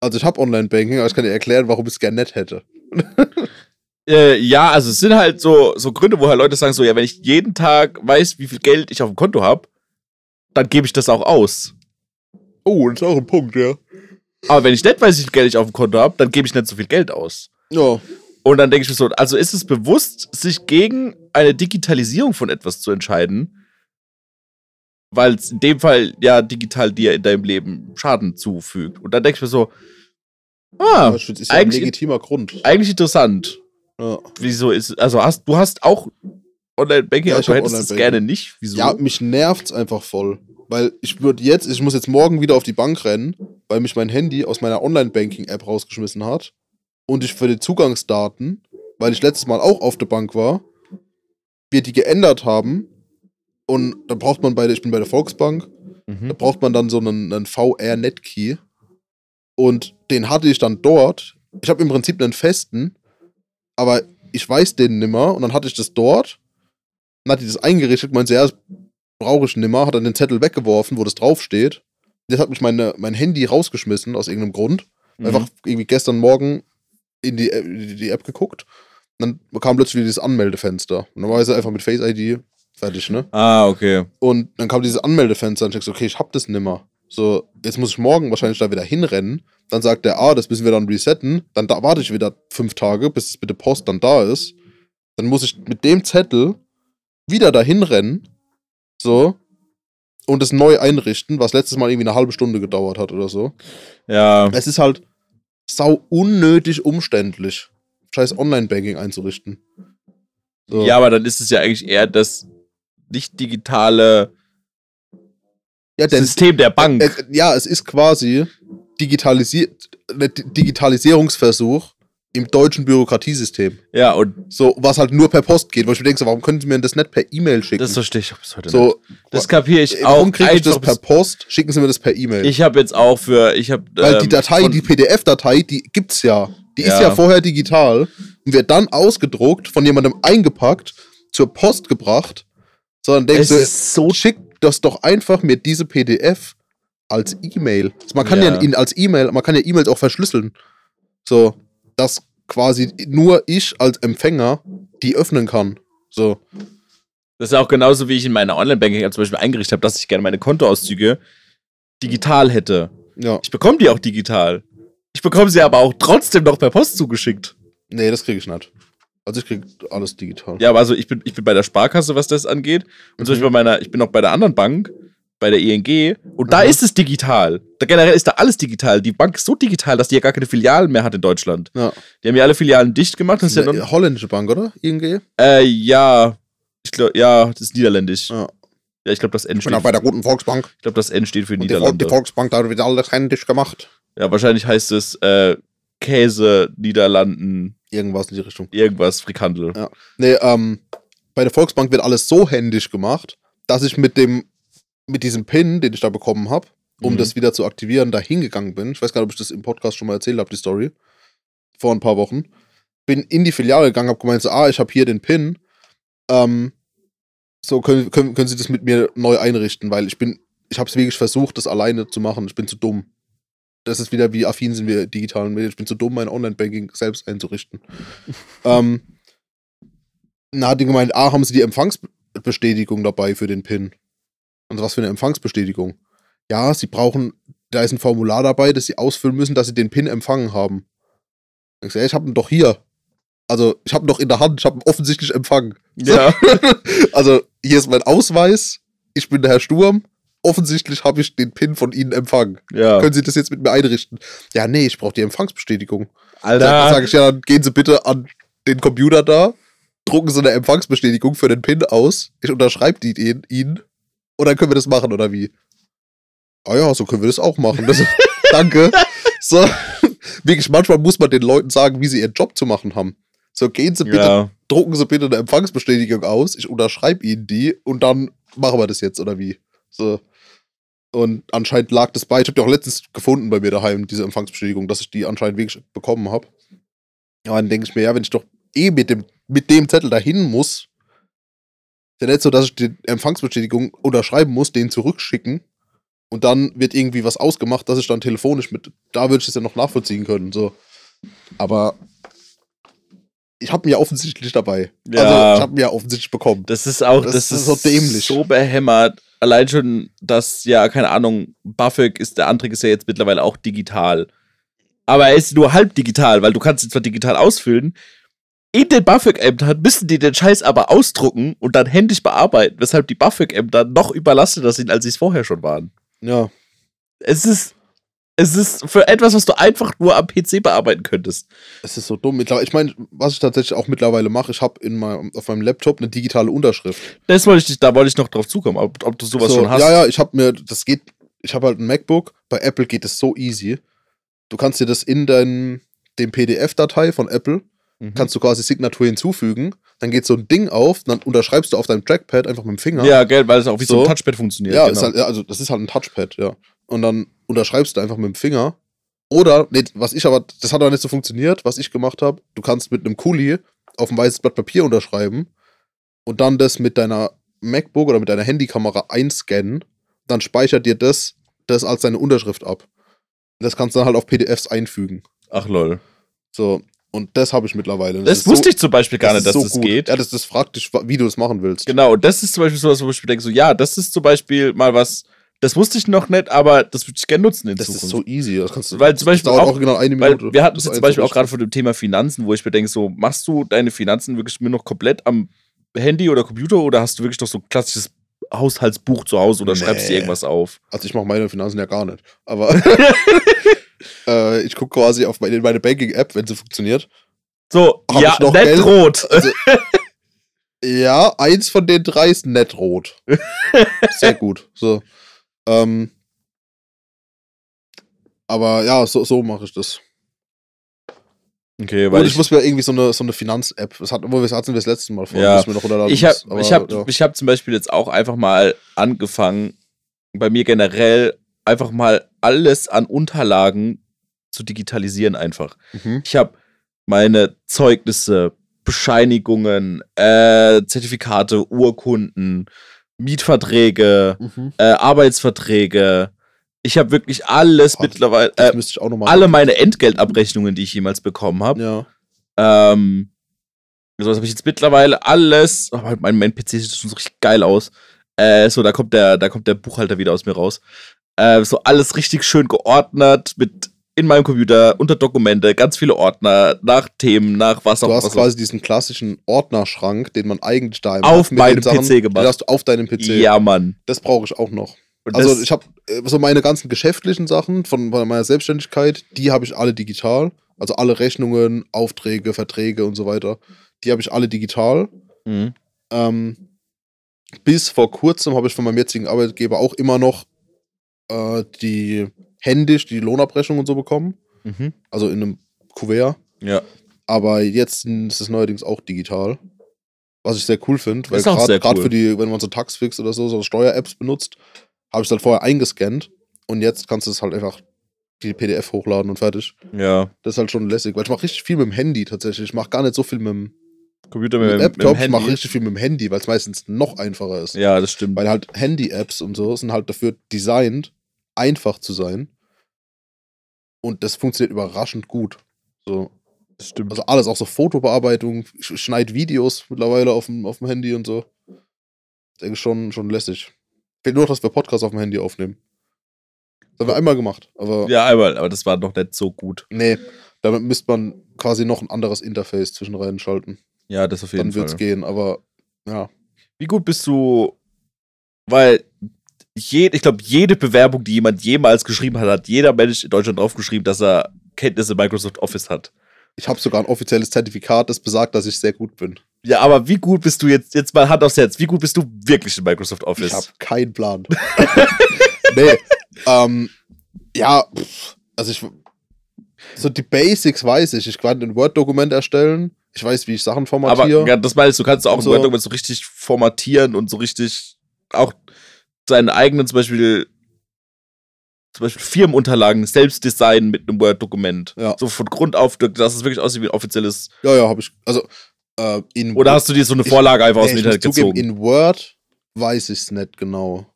Also ich habe Online-Banking, aber ich kann dir erklären, warum ich es gerne nett hätte. Äh, ja, also es sind halt so, so Gründe, wo halt Leute sagen, so, ja, wenn ich jeden Tag weiß, wie viel Geld ich auf dem Konto habe, dann gebe ich das auch aus. Oh, das ist auch ein Punkt, ja. Aber wenn ich nicht weiß, wie viel Geld ich auf dem Konto habe, dann gebe ich nicht so viel Geld aus. Ja, Und dann denke ich mir so, also ist es bewusst, sich gegen eine Digitalisierung von etwas zu entscheiden, weil es in dem Fall ja digital dir in deinem Leben Schaden zufügt. Und dann denke ich mir so, ah, ja ein eigentlich, legitimer Grund. eigentlich interessant. Ja. Wieso ist, also hast, du hast auch Online-Banking, Ja, aber du hättest es gerne nicht. Wieso? ja, mich nervt's einfach voll. Weil ich würde jetzt, ich muss jetzt morgen wieder auf die Bank rennen, weil mich mein Handy aus meiner Online-Banking-App rausgeschmissen hat. Und ich für die Zugangsdaten, weil ich letztes Mal auch auf der Bank war, wir die geändert haben. Und da braucht man bei der, ich bin bei der Volksbank, da Mhm. braucht man dann so einen, einen VR-Netkey. Und den hatte ich dann dort. Ich habe im Prinzip einen festen, aber ich weiß den nimmer. Und dann hatte ich das dort. Dann hat die das eingerichtet, meinte, ja, das brauche ich nimmer. Hat dann den Zettel weggeworfen, wo das draufsteht. Jetzt hat mich meine, mein Handy rausgeschmissen, aus irgendeinem Grund. Mhm. Einfach irgendwie gestern Morgen in die, App- die, App geguckt. Und dann kam plötzlich wieder dieses Anmeldefenster. Und dann war ich einfach mit Face ID fertig, ne? Ah, okay. Und dann kam dieses Anmeldefenster und ich so, okay, ich hab das nimmer. So, jetzt muss ich morgen wahrscheinlich da wieder hinrennen. Dann sagt der, ah, das müssen wir dann resetten. Dann da warte ich wieder fünf Tage, bis es mit der Post dann da ist. Dann muss ich mit dem Zettel wieder dahin rennen. So. Und es neu einrichten, was letztes Mal irgendwie eine halbe Stunde gedauert hat oder so. Ja. Es ist halt sau unnötig umständlich, scheiß Online-Banking einzurichten. So. Ja, aber dann ist es ja eigentlich eher das nicht digitale ja denn, System der Bank. Äh, äh, ja, es ist quasi digitalisiert, ein Digitalisierungsversuch im deutschen Bürokratiesystem. ja, und So, was halt nur per Post geht. Wo ich mir denke, so, warum können Sie mir das nicht per E-Mail schicken? das verstehe ich bis heute nicht. so, Das kapiere ich äh, auch. warum kriege ich das per Post? Schicken Sie mir das per E-Mail. Ich habe jetzt auch für, ich habe. Weil die Datei, die PDF-Datei, die gibt's ja. Die ist Ja. ja vorher digital und wird dann ausgedruckt, von jemandem eingepackt, zur Post gebracht. Sondern denkst es du, ist so. schick das doch einfach mir diese PDF als E-Mail. Man kann ja, Ja. als E-Mail, man kann ja E-Mails auch verschlüsseln. So, dass quasi nur ich als Empfänger die öffnen kann. So. Das ist auch genauso, wie ich in meiner Online-Banking-App zum Beispiel eingerichtet habe, dass ich gerne meine Kontoauszüge digital hätte. Ja. Ich bekomme die auch digital. Ich bekomme sie aber auch trotzdem noch per Post zugeschickt. Nee, das kriege ich nicht. Also ich krieg alles digital. Ja, aber also ich bin, ich bin bei der Sparkasse, was das angeht. Und zum Mhm. Beispiel bei meiner, ich bin auch bei der anderen Bank, bei der ING. Und da Aha. ist es digital. Da generell ist da alles digital. Die Bank ist so digital, dass die ja gar keine Filialen mehr hat in Deutschland. Ja. Die haben ja alle Filialen dicht gemacht. Das ist ja eine noch, holländische Bank, oder? ING? äh, ja. Ich glaube, ja, das ist niederländisch. Ja. Ja, ich glaube, das N Ich bin steht, auch bei der guten Volksbank. ich glaub, das N steht für Und Niederlande. die Volksbank, da wird alles händisch gemacht. ja, wahrscheinlich heißt es äh, Käse, Niederlanden, Irgendwas in die Richtung. irgendwas, Frikandel. Ja. Nee, ähm, bei der Volksbank wird alles so händisch gemacht, dass ich mit dem, mit diesem Pin, den ich da bekommen habe, um Mhm. das wieder zu aktivieren, da hingegangen bin. Ich weiß gar nicht, ob ich das im Podcast schon mal erzählt habe, die Story. Vor ein paar Wochen. Bin in die Filiale gegangen, habe gemeint, so, ah, ich habe hier den Pin. Ähm, so können, können, können Sie das mit mir neu einrichten, weil ich bin, ich habe es wirklich versucht, das alleine zu machen. Ich bin zu dumm. Das ist wieder, wie affin sind wir digitalen Medien. Ich bin zu dumm, mein Online-Banking selbst einzurichten. ähm, na, hat die gemeint, ah, haben Sie die Empfangsbestätigung dabei für den PIN? Und was für eine Empfangsbestätigung? Ja, Sie brauchen, da ist ein Formular dabei, das Sie ausfüllen müssen, dass Sie den PIN empfangen haben. Ich sag, ja, ich habe ihn doch hier. Also, ich habe ihn doch in der Hand, ich habe ihn offensichtlich empfangen. Ja. Also, hier ist mein Ausweis, ich bin der Herr Sturm, offensichtlich habe ich den PIN von Ihnen empfangen. ja. Können Sie das jetzt mit mir einrichten? Ja, nee, ich brauche die Empfangsbestätigung. Alter. sage ich ja, dann gehen Sie bitte an den Computer da, drucken Sie eine Empfangsbestätigung für den PIN aus, ich unterschreibe die Ihnen, Ihnen und dann können wir das machen, oder wie? Ah ja, so können wir das auch machen. Das, danke. So, wirklich, manchmal muss man den Leuten sagen, wie sie ihren Job zu machen haben. So, gehen Sie bitte, Ja. drucken Sie bitte eine Empfangsbestätigung aus, ich unterschreibe Ihnen die und dann machen wir das jetzt, oder wie? So. Und anscheinend lag das bei. Ich habe die auch letztens gefunden bei mir daheim, diese Empfangsbestätigung, dass ich die anscheinend wirklich bekommen habe. Ja, dann denke ich mir, ja, wenn ich doch eh mit dem, mit dem Zettel dahin muss, ist ja nicht so, dass ich die Empfangsbestätigung unterschreiben muss, den zurückschicken und dann wird irgendwie was ausgemacht, dass ich dann telefonisch mit. Da würde ich es ja noch nachvollziehen können. So. Aber ich habe mir offensichtlich dabei. Ja. Also ich habe mir offensichtlich bekommen. Das ist auch, Das das, ist so dämlich. so behämmert. Allein schon, dass, ja, keine Ahnung, BAföG ist, der Antrag ist ja jetzt mittlerweile auch digital. Aber er ist nur halb digital, weil du kannst ihn zwar digital ausfüllen, in den BAföG-Ämtern müssen die den Scheiß aber ausdrucken und dann händisch bearbeiten, weshalb die BAföG-Ämter noch überlasteter sind, als sie es vorher schon waren. Ja. Es ist, es ist für etwas, was du einfach nur am PC bearbeiten könntest. Es ist so dumm. Ich meine, was ich tatsächlich auch mittlerweile mache, ich habe in meinem, auf meinem Laptop eine digitale Unterschrift. Das wollte ich, da wollte ich noch drauf zukommen, ob, ob du sowas so, schon hast. Ja, ja, ich habe mir, das geht, ich habe halt ein MacBook. Bei Apple geht es so easy. Du kannst dir das in dein, dem PDF-Datei von Apple, Mhm. kannst du quasi Signatur hinzufügen. Dann geht so ein Ding auf, dann unterschreibst du auf deinem Trackpad einfach mit dem Finger. Ja, gell, weil es auch wie so, So. ein Touchpad funktioniert. Ja, genau. halt, ja, also das ist halt ein Touchpad, ja. Und dann unterschreibst du einfach mit dem Finger. Oder, nee, was ich aber, das hat aber nicht so funktioniert, was ich gemacht habe, du kannst mit einem Kuli auf ein weißes Blatt Papier unterschreiben und dann das mit deiner MacBook oder mit deiner Handykamera einscannen, dann speichert dir das, das als deine Unterschrift ab. Das kannst du dann halt auf PDFs einfügen. Ach lol. So, und das habe ich mittlerweile. Das, ist wusste so, ich zum Beispiel gar nicht, dass so das gut. geht. Ja, das, das fragt dich, wie du das machen willst. Genau, und das ist zum Beispiel sowas, wo ich mir denke, so, ja, das ist zum Beispiel mal was, das wusste ich noch nicht, aber das würde ich gerne nutzen in Das Zukunft. ist so easy. Das kannst du, Weil zum Beispiel das dauert auch- auch genau eine Minute. wir hatten das es jetzt zum Beispiel auch gerade von dem Thema Finanzen, wo ich mir denke, so, machst du deine Finanzen wirklich nur noch komplett am Handy oder Computer oder hast du wirklich noch so ein klassisches Haushaltsbuch zu Hause oder schreibst dir Nee. irgendwas auf? Also ich mache meine Finanzen ja gar nicht. Aber äh, ich gucke quasi auf meine, meine Banking-App, wenn sie funktioniert. So, Hab ja, noch Geld? rot. Ja, eins von den drei ist nett rot. Sehr gut. So. Ähm, aber ja, so, so mache ich das. Okay, Und weil ich, muss mir irgendwie so eine, so eine Finanz-App. Das hat, wo wir hatten wir das letzte Mal vor. Ja. müssen wir noch runterladen. Ich habe ich hab, ja. ich hab zum Beispiel jetzt auch einfach mal angefangen, bei mir generell einfach mal alles an Unterlagen zu digitalisieren einfach. Mhm. Ich habe meine Zeugnisse, Bescheinigungen, äh, Zertifikate, Urkunden, Mietverträge, Mhm. äh, Arbeitsverträge. Ich habe wirklich alles Ach, mittlerweile, Das äh, müsste ich auch nochmal. alle meine Entgeltabrechnungen, die ich jemals bekommen habe. Ja. Ähm, so, das habe ich jetzt mittlerweile alles. Oh, mein, mein PC sieht schon so richtig geil aus. Äh, so, da kommt der, da kommt der Buchhalter wieder aus mir raus. Äh, so alles richtig schön geordnet mit in meinem Computer unter Dokumente, ganz viele Ordner, nach Themen, nach was auch Du hast was. quasi diesen klassischen Ordnerschrank, den man eigentlich daheim Auf hat, mit meinem Sachen, PC gemacht. Den hast du auf deinem PC. Ja, Mann. Das brauche ich auch noch. Und Also ich habe so meine ganzen geschäftlichen Sachen von von meiner Selbstständigkeit, die habe ich alle digital. Also alle Rechnungen, Aufträge, Verträge und so weiter, die habe ich alle digital. Mhm. Ähm, bis vor kurzem habe ich von meinem jetzigen Arbeitgeber auch immer noch äh, die händisch die Lohnabrechnung und so bekommen. Mhm. Also in einem Kuvert. Ja. Aber jetzt ist es neuerdings auch digital. Was ich sehr cool finde, weil gerade cool. für die, wenn man so Taxfix oder so, so Steuer-Apps benutzt, habe ich es halt vorher eingescannt und jetzt kannst du es halt einfach die PDF hochladen und fertig. Ja. Das ist halt schon lässig, weil ich mache richtig viel mit dem Handy tatsächlich. Ich mache gar nicht so viel mit dem Computer Mit mit, mit, Laptop, dem ich mache richtig viel mit dem Handy, weil es meistens noch einfacher ist. Ja, das stimmt. Weil halt Handy-Apps und so sind halt dafür designt, einfach zu sein. Und das funktioniert überraschend gut. So. Das stimmt. Also alles, auch so Fotobearbeitung, ich schneide Videos mittlerweile auf dem, auf dem Handy und so. Ich denke schon, schon lässig. Fehlt nur noch, dass wir Podcasts auf dem Handy aufnehmen. Das haben wir einmal gemacht, aber ja, einmal, aber das war noch nicht so gut. nee, damit müsste man quasi noch ein anderes Interface zwischen rein schalten. Ja, das auf jeden Dann wird's Fall. gehen, aber ja. Wie gut bist du, weil je, ich glaube, jede Bewerbung, die jemand jemals geschrieben hat, hat jeder Mensch in Deutschland draufgeschrieben, dass er Kenntnisse in Microsoft Office hat. Ich habe sogar ein offizielles Zertifikat, das besagt, dass ich sehr gut bin. Ja, aber wie gut bist du jetzt, jetzt mal Hand aufs Herz, wie gut bist du wirklich in Microsoft Ich Office? habe keinen Plan. nee. Ähm, ja, pff, also ich. So die Basics weiß ich. Ich kann ein Word-Dokument erstellen. Ich weiß, wie ich Sachen aber formatiere. ja, das meinst du, kannst auch ein So. Word-Dokument so richtig formatieren und so richtig auch seine eigenen, zum Beispiel, zum Beispiel Firmenunterlagen selbst designen mit einem Word-Dokument. Ja. So von Grund auf, dass es wirklich aussieht wie ein offizielles. ja, ja, habe ich. Also, äh, in Oder hast du dir so eine Ich- Vorlage einfach aus dem ich Internet zugeben, gezogen? in Word weiß ich es nicht genau.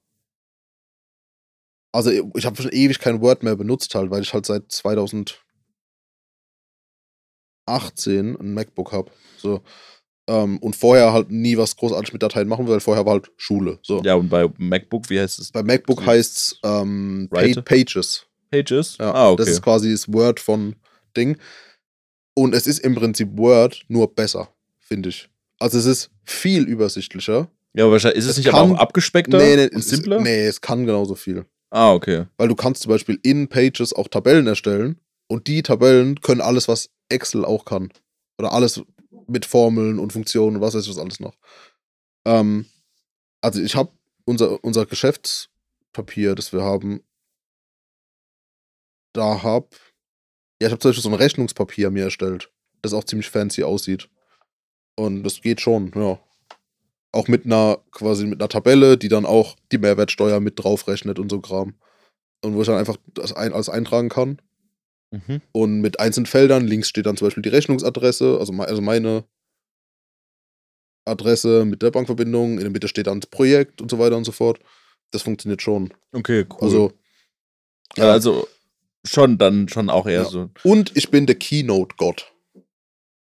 Also ich habe schon ewig kein Word mehr benutzt halt, weil ich halt seit 2018 ein MacBook habe. So. Ähm, und vorher halt nie was großartig mit Dateien machen, weil vorher war halt Schule. So. Ja, und bei MacBook, wie heißt es? Bei MacBook So. heißt es ähm? Pages. Pages? Ja, ah, okay. Das ist quasi das Word von Ding. Und es ist im Prinzip Word, nur besser, finde ich. Also es ist viel übersichtlicher. ja, aber wahrscheinlich ist es, es nicht aber kann- auch abgespeckter nee, nee, und es, simpler? nee, es kann genauso viel. Ah, okay. Weil du kannst zum Beispiel in Pages auch Tabellen erstellen und die Tabellen können alles, was Excel auch kann. Oder alles mit Formeln und Funktionen und was weiß ich was alles noch. Ähm, also ich habe unser, unser Geschäftspapier, das wir haben, da hab, ja, ich habe zum Beispiel so ein Rechnungspapier mir erstellt, das auch ziemlich fancy aussieht. Und das geht schon, ja. Auch mit einer, quasi mit einer Tabelle, die dann auch die Mehrwertsteuer mit draufrechnet und so Kram. Und wo ich dann einfach das ein, alles eintragen kann. Mhm. Und mit einzelnen Feldern, links steht dann zum Beispiel die Rechnungsadresse, also, also meine Adresse mit der Bankverbindung, in der Mitte steht dann das Projekt und so weiter und so fort. Das funktioniert schon. Okay, cool. Also, ja, also schon dann schon auch eher Ja. so. und ich bin der Keynote-Gott.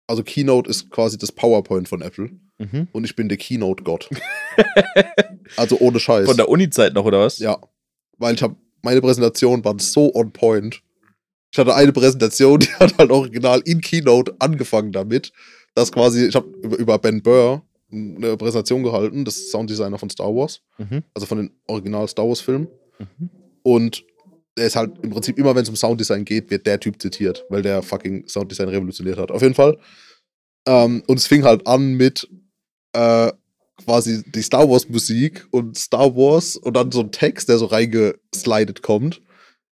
Also Keynote ist quasi das PowerPoint von Apple. Mhm. Und ich bin der Keynote-Gott. Also ohne Scheiß. Von der Uni-Zeit noch, oder was? Ja, weil ich habe meine Präsentation waren so on point. Ich hatte eine Präsentation, die hat halt original in Keynote angefangen damit, dass quasi ich habe über, Ben Burr eine Präsentation gehalten, das ist Sounddesigner von Star Wars, Mhm. also von den Original Star Wars Filmen Mhm. und er ist halt im Prinzip immer, wenn es um Sounddesign geht, wird der Typ zitiert, weil der fucking Sounddesign revolutioniert hat. Auf jeden Fall. Ähm, und es fing halt an mit äh, quasi die Star Wars Musik und Star Wars und dann so ein Text, der so reingeslidet kommt.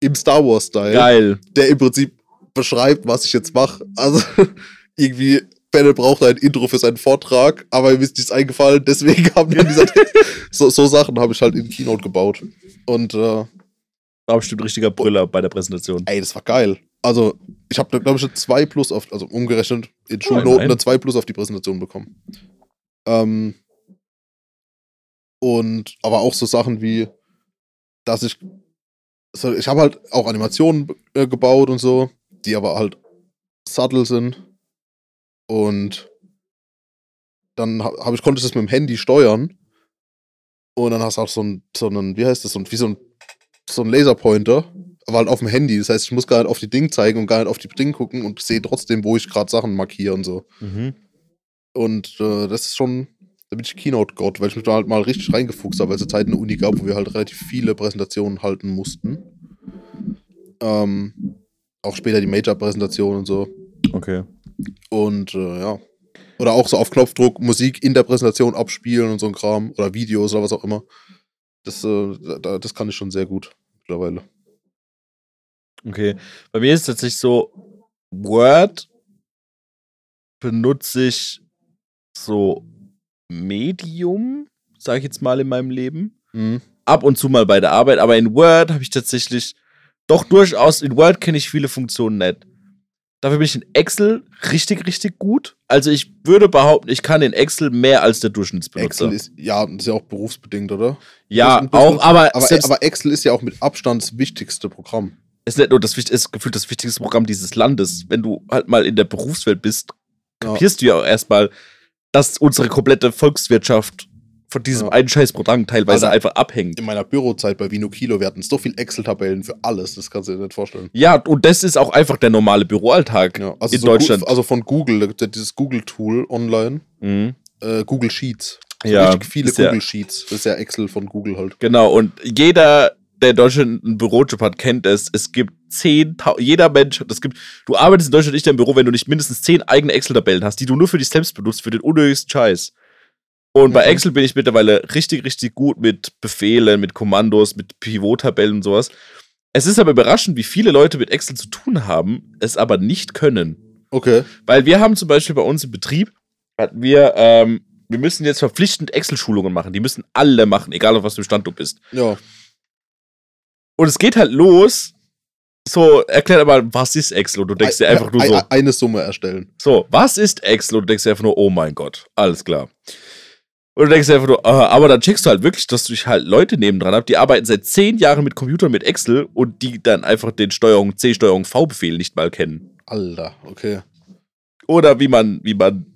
Im Star Wars Style, Geil. der im Prinzip beschreibt, was ich jetzt mache. Also irgendwie, Bennett braucht ein Intro für seinen Vortrag, aber mir ist nichts eingefallen, deswegen haben wir Text. So, so Sachen habe ich halt in Keynote gebaut. Und äh, War bestimmt richtiger Brüller bei der Präsentation. Ey, das war geil. Also, ich habe, glaube ich, eine 2 plus auf, also umgerechnet in Oh, Schulnoten eine 2 plus auf die Präsentation bekommen. Ähm, und, aber auch so Sachen wie, dass ich, so, ich habe halt auch Animationen äh, gebaut und so, die aber halt subtle sind. Und dann habe hab ich, konnte ich das mit dem Handy steuern. Und dann hast du auch so einen, so einen, wie heißt das, so ein, wie so ein, so ein Laserpointer, aber halt auf dem Handy. Das heißt, ich muss gar nicht auf die Ding zeigen und gar nicht auf die Ding gucken und sehe trotzdem, wo ich gerade Sachen markiere und so. Mhm. Und äh, das ist schon, da bin ich Keynote-Gott, weil ich mich da halt mal richtig reingefuchst habe, weil es eine Zeit in der Uni gab, wo wir halt relativ viele Präsentationen halten mussten. Ähm, auch später die Major-Präsentation und so. Okay. Und äh, ja. Oder auch so auf Knopfdruck Musik in der Präsentation abspielen und so ein Kram. Oder Videos oder was auch immer. Das, äh, da, das kann ich schon sehr gut mittlerweile. Okay. Bei mir ist es tatsächlich so, Word benutze ich so Medium, sage ich jetzt mal in meinem Leben. Mhm. Ab und zu mal bei der Arbeit, aber in Word habe ich tatsächlich doch durchaus, in Word kenne ich viele Funktionen nicht. Dafür bin ich in Excel richtig, richtig gut. Also ich würde behaupten, ich kann in Excel mehr als der Durchschnittsbenutzer. Excel ist, ja, ist ja auch berufsbedingt, oder? ja, auch, aber, Aber, aber Excel ist ja auch mit Abstand das wichtigste Programm. es ist nicht nur das ist gefühlt das wichtigste Programm dieses Landes. Wenn du halt mal in der Berufswelt bist, Ja. kapierst du ja auch erstmal, dass unsere komplette Volkswirtschaft von diesem Ja. einen scheiß Programm teilweise Alter. einfach abhängt. In meiner Bürozeit bei Vino Kilo, wir hatten so viel Excel-Tabellen für alles, das kannst du dir nicht vorstellen. Ja, und das ist auch einfach der normale Büroalltag Ja, also in so Deutschland. Also von Google, da gibt es ja dieses Google-Tool online, Mhm. äh, Google Sheets. So Ja, richtig viele ist ja- Google Sheets. Das ist ja Excel von Google halt. Genau, und jeder, der in Deutschland einen Bürojob hat, kennt es. Es gibt zehn, jeder Mensch, das gibt, du arbeitest in Deutschland nicht im Büro, wenn du nicht mindestens zehn eigene Excel-Tabellen hast, die du nur für dich selbst benutzt, für den unnötigsten Scheiß. Und bei Mhm. Excel bin ich mittlerweile richtig, richtig gut mit Befehlen, mit Kommandos, mit Pivot-Tabellen und sowas. Es ist aber überraschend, wie viele Leute mit Excel zu tun haben, es aber nicht können. Okay. Weil wir haben zum Beispiel bei uns im Betrieb, hatten wir, ähm, wir müssen jetzt verpflichtend Excel-Schulungen machen. Die müssen alle machen, egal auf was für Stand du bist. Ja. Und es geht halt los. So, erklär dir mal, was ist Excel? Und du denkst dir einfach nur so, ei- Eine Summe erstellen. so, was ist Excel? Und du denkst dir einfach nur, oh mein Gott, alles klar. Und du denkst dir einfach nur, ah, aber dann checkst du halt wirklich, dass du halt Leute nebendran hast, die arbeiten seit zehn Jahren mit Computern mit Excel und die dann einfach den Steuerung C, Steuerung V-Befehl nicht mal kennen. Alter, okay. Oder wie man, wie man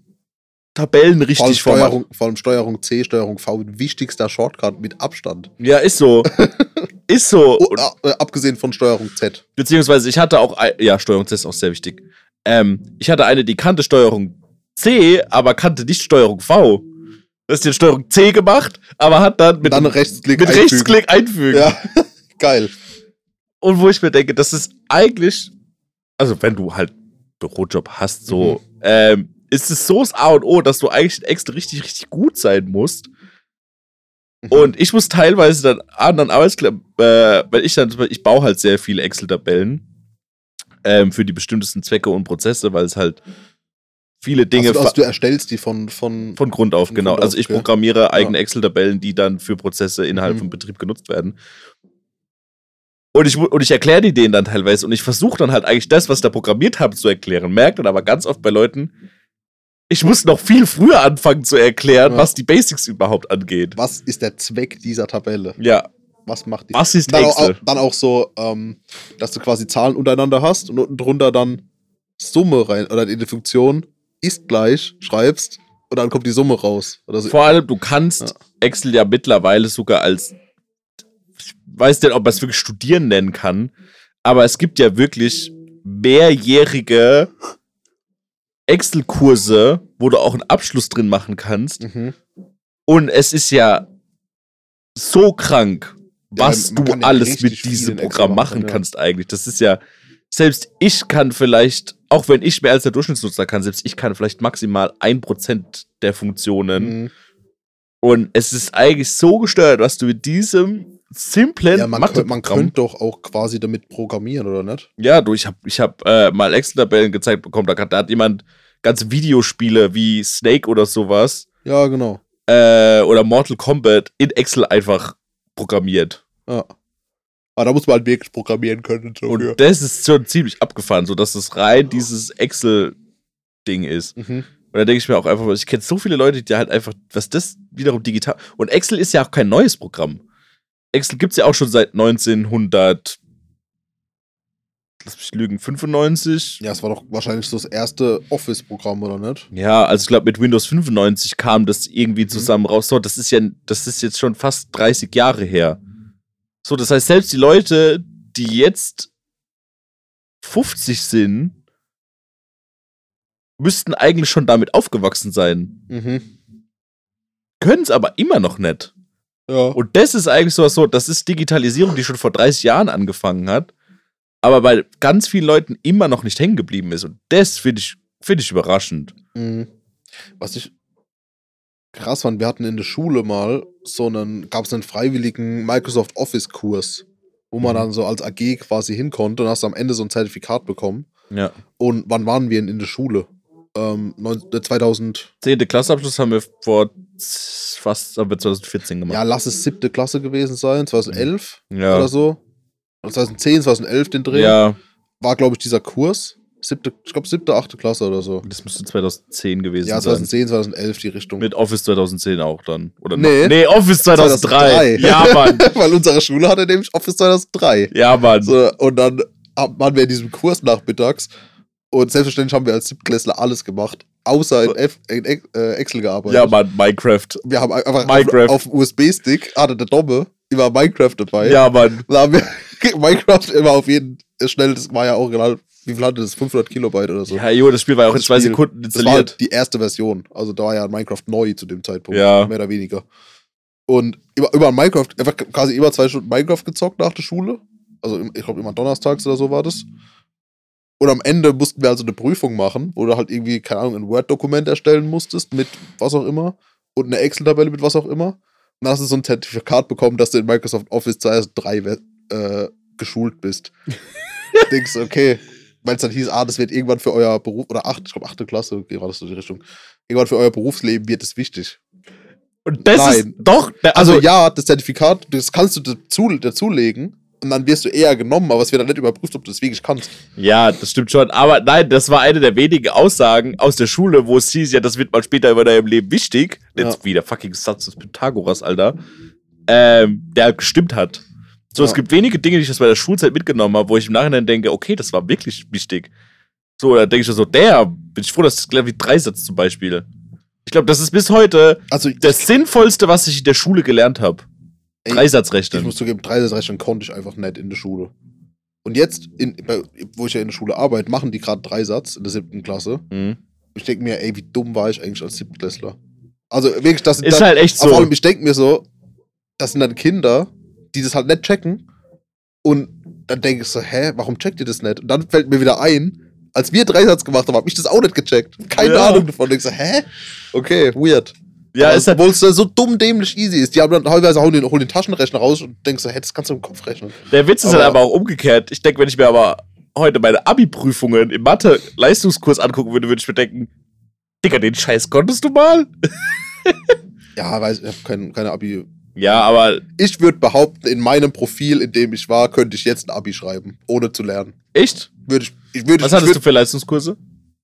Tabellen Vor allem, richtig Steuerung, vor allem Steuerung C, Steuerung V, wichtigster Shortcut mit Abstand. Ja, ist so. ist so. Oh, Und- äh, abgesehen von Steuerung Z. Beziehungsweise ich hatte auch, ja, Steuerung C ist auch sehr wichtig. Ähm, ich hatte eine, die kannte Steuerung C, aber kannte nicht Steuerung V. Das ist die Steuerung C gemacht, aber hat dann mit, Dann Rechtsklick mit einfügen. Rechtsklick einfügen. Ja, geil. Und wo ich mir denke, das ist eigentlich, also wenn du halt Bürojob hast, so, Mhm. ähm, ist es so das A und O, dass du eigentlich in Excel richtig, richtig gut sein musst. Mhm. Und ich muss teilweise dann anderen Arbeitskleidern, äh, weil ich dann, ich baue halt sehr viele Excel-Tabellen ähm, für die bestimmtesten Zwecke und Prozesse, weil es halt viele Dinge also, also du erstellst die von, von, von Grund auf, Von genau. Grund also auf, ich okay. programmiere eigene Excel-Tabellen, die dann für Prozesse innerhalb Mhm. vom Betrieb genutzt werden. Und ich, und ich erkläre die denen dann teilweise und ich versuche dann halt eigentlich das, was ich da programmiert habe, zu erklären. Merke dann aber ganz oft bei Leuten, ich muss noch viel früher anfangen zu erklären, Ja. was die Basics überhaupt angeht. was ist der Zweck dieser Tabelle? Ja, Was macht die? was ist dann, auch, Excel? auch, dann auch so, ähm, dass du quasi Zahlen untereinander hast und unten drunter dann Summe rein oder in die Funktion ist gleich, schreibst und dann kommt die Summe raus. Oder so. Vor allem, du kannst Ja. Excel ja mittlerweile sogar als, ich weiß nicht, ob man es wirklich studieren nennen kann, aber es gibt ja wirklich mehrjährige Excel-Kurse, wo du auch einen Abschluss drin machen kannst. Mhm. Und es ist ja so krank, Ja, was man du ja alles mit diesem Programm machen, machen ja. kannst eigentlich. Das ist ja, selbst ich kann vielleicht, auch wenn ich mehr als der Durchschnittsnutzer kann, selbst ich kann vielleicht maximal ein Prozent der Funktionen. Mhm. Und es ist eigentlich so gesteuert, was du mit diesem simplen Ja, man, könnt, man könnte doch auch quasi damit programmieren, oder nicht? Ja, du, ich habe ich hab, äh, mal Excel-Tabellen gezeigt bekommen, da, hat- da hat jemand ganze Videospiele wie Snake oder sowas Ja, genau. äh, oder Mortal Kombat in Excel einfach programmiert. Ja. Aber da muss man halt wirklich programmieren können. So Und für. das ist schon ziemlich abgefahren, so dass es rein dieses Excel-Ding ist. Mhm. Und da denke ich mir auch einfach, ich kenne so viele Leute, die halt einfach, was das wiederum digital. Und Excel ist ja auch kein neues Programm. Excel gibt es ja auch schon seit 1900. Lass mich lügen, 95? Ja, es war doch wahrscheinlich so das erste Office-Programm, oder nicht? Ja, also ich glaube, mit Windows 95 kam das Mhm. irgendwie zusammen raus. So, das ist ja, das ist jetzt schon fast 30 Jahre her. So, das heißt, selbst die Leute, die jetzt 50 sind, müssten eigentlich schon damit aufgewachsen sein. Mhm. Können es aber immer noch nicht. Ja. Und das ist eigentlich sowas so, das ist Digitalisierung, die schon vor 30 Jahren angefangen hat, aber bei ganz vielen Leuten immer noch nicht hängen geblieben ist. Und das finde ich, find ich überraschend. Mhm. Was ich krass fand, wir hatten in der Schule mal so einen, gab es einen freiwilligen Microsoft Office-Kurs, wo man Mhm. dann so als AG quasi hin konnte und hast am Ende so ein Zertifikat bekommen. Ja. Und wann waren wir denn in der Schule? Ähm, neun- äh, 2000, Zehnte haben wir vor fast haben wir 2014 gemacht. ja, lass es siebte Klasse gewesen sein, 2011 ja. oder so. Oder 2010, 2011 den Dreh. Ja, War, glaube ich, dieser Kurs. Siebte, ich glaube siebte, achte Klasse oder so. Das müsste 2010 gewesen Ja, sein. 2010, 2011 die Richtung. Mit Office 2010 auch dann. Oder Nee. noch- nee Office 2003. 2003. Ja, Mann. Weil unsere Schule hatte nämlich Office 2003. Ja, Mann. So, und dann waren wir in diesem Kurs nachmittags und selbstverständlich haben wir als Siebtklässler alles gemacht, außer in, F in äh, Excel gearbeitet. Ja, Mann, Minecraft. Wir haben einfach Minecraft. auf, auf dem USB-Stick, hatte der Domme, immer Minecraft dabei. Ja, Mann. Da haben wir Minecraft immer auf jeden schnell, das war ja auch genau, wie viel hatte das? 500 Kilobyte oder so. Ja, jo, das Spiel war ja auch in zwei. Sekunden Das war installiert. halt die erste Version. Also da war ja Minecraft neu zu dem Zeitpunkt. Ja. Mehr oder weniger. Und über, über Minecraft, einfach quasi immer zwei Stunden Minecraft gezockt nach der Schule. Also ich glaube immer donnerstags oder so war das. Und am Ende mussten wir also eine Prüfung machen, wo du halt irgendwie, keine Ahnung, ein Word-Dokument erstellen musstest mit was auch immer und eine Excel-Tabelle mit was auch immer. Und dann hast du so ein Zertifikat bekommen, dass du in Microsoft Office 2003 äh, geschult bist. Denkst okay, weil es dann hieß, ah, das wird irgendwann für euer Beruf, oder acht, ich glaube, achte Klasse, das so die Richtung. Irgendwann für euer Berufsleben wird es wichtig. Und das Nein. ist doch, der- Also, also, ja, das Zertifikat, das kannst du dazu, dazulegen und dann wirst du eher genommen, aber es wird dann nicht überprüft, ob du das wirklich kannst. ja, das stimmt schon. Aber nein, das war eine der wenigen Aussagen aus der Schule, wo es hieß, ja, das wird mal später über deinem Leben wichtig. Jetzt Ja. wieder fucking Satz des Pythagoras, Alter. Ähm, der gestimmt hat. So, es Ja. gibt wenige Dinge, die ich aus meiner Schulzeit mitgenommen habe, wo ich im Nachhinein denke, okay, das war wirklich wichtig. So, da denke ich so, der, bin ich froh, dass das gelernt wie Dreisatz zum Beispiel. Ich glaube, das ist bis heute Also, das Sinnvollste, was ich in der Schule gelernt habe. Dreisatzrechnen. ich muss zugeben, Dreisatzrechnen konnte ich einfach nicht in der Schule. Und jetzt, in, bei, wo ich ja in der Schule arbeite, machen die gerade Dreisatz in der siebten Klasse. Mhm. Ich denke mir, ey, wie dumm war ich eigentlich als Siebtklässler? Also wirklich, das sind Ist dann, halt echt aber vor so. allem, ich denke mir so, das sind dann Kinder, die das halt nicht checken. Und dann denke ich so, hä, warum checkt ihr das nicht? Und dann fällt mir wieder ein, als wir Dreisatz gemacht haben, habe ich das auch nicht gecheckt. Keine Ja. Ahnung davon. Ich so, hä? Okay, weird. Ja, ist halt, obwohl es so dumm dämlich easy ist. Die haben dann teilweise holen den, holen den Taschenrechner raus und denkst so, hä, das kannst du im Kopf rechnen. der Witz ist aber- halt aber auch umgekehrt. Ich denke, wenn ich mir aber heute meine Abi-Prüfungen im Mathe-Leistungskurs angucken würde, würde ich mir denken, Digga, den Scheiß konntest du mal? Ja, weiß, ich habe kein, keine Abi. Ja, aber Ich würde behaupten, in meinem Profil, in dem ich war, könnte ich jetzt ein Abi schreiben, ohne zu lernen. echt? Würde ich, ich würde Was ich hattest würd du für Leistungskurse?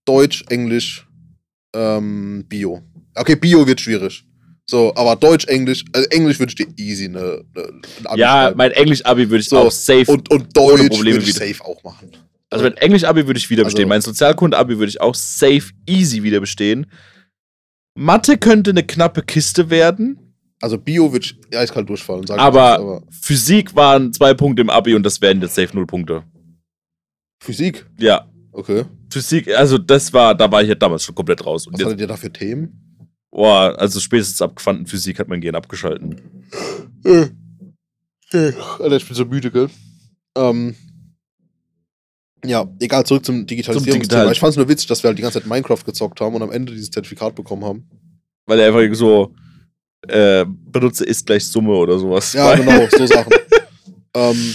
Deutsch, Englisch, ähm, Bio. Okay, Bio wird schwierig. So, aber Deutsch, Englisch, also Englisch würde ich dir easy ein Abi Ja, schreiben. mein Englisch-Abi würde ich So, auch safe. und, und Deutsch Probleme würde ich wieder. safe auch machen. also mein Englisch-Abi würde ich wieder bestehen. Also- mein Sozialkunde-Abi würde ich auch safe easy wieder bestehen. Mathe könnte eine knappe Kiste werden, Also Bio ich eiskalt durchfallen, sag ich aber, ehrlich, aber Physik waren zwei Punkte im Abi und das wären jetzt safe null Punkte. Physik, Ja, okay. Physik, also das war, da war ich ja damals schon komplett raus. Und Was jetzt, hattet ihr da für Themen? boah, also spätestens ab Quantenphysik hat mein Gehirn abgeschalten. Äh. Alter, ich bin so müde, gell? Ähm, ja, egal, zurück zum Digitalisierungsthema. Digital- Ich fand's nur witzig, dass wir halt die ganze Zeit Minecraft gezockt haben und am Ende dieses Zertifikat bekommen haben. Weil er einfach so äh, benutze ist gleich Summe oder sowas. Ja, genau, so Sachen. ähm,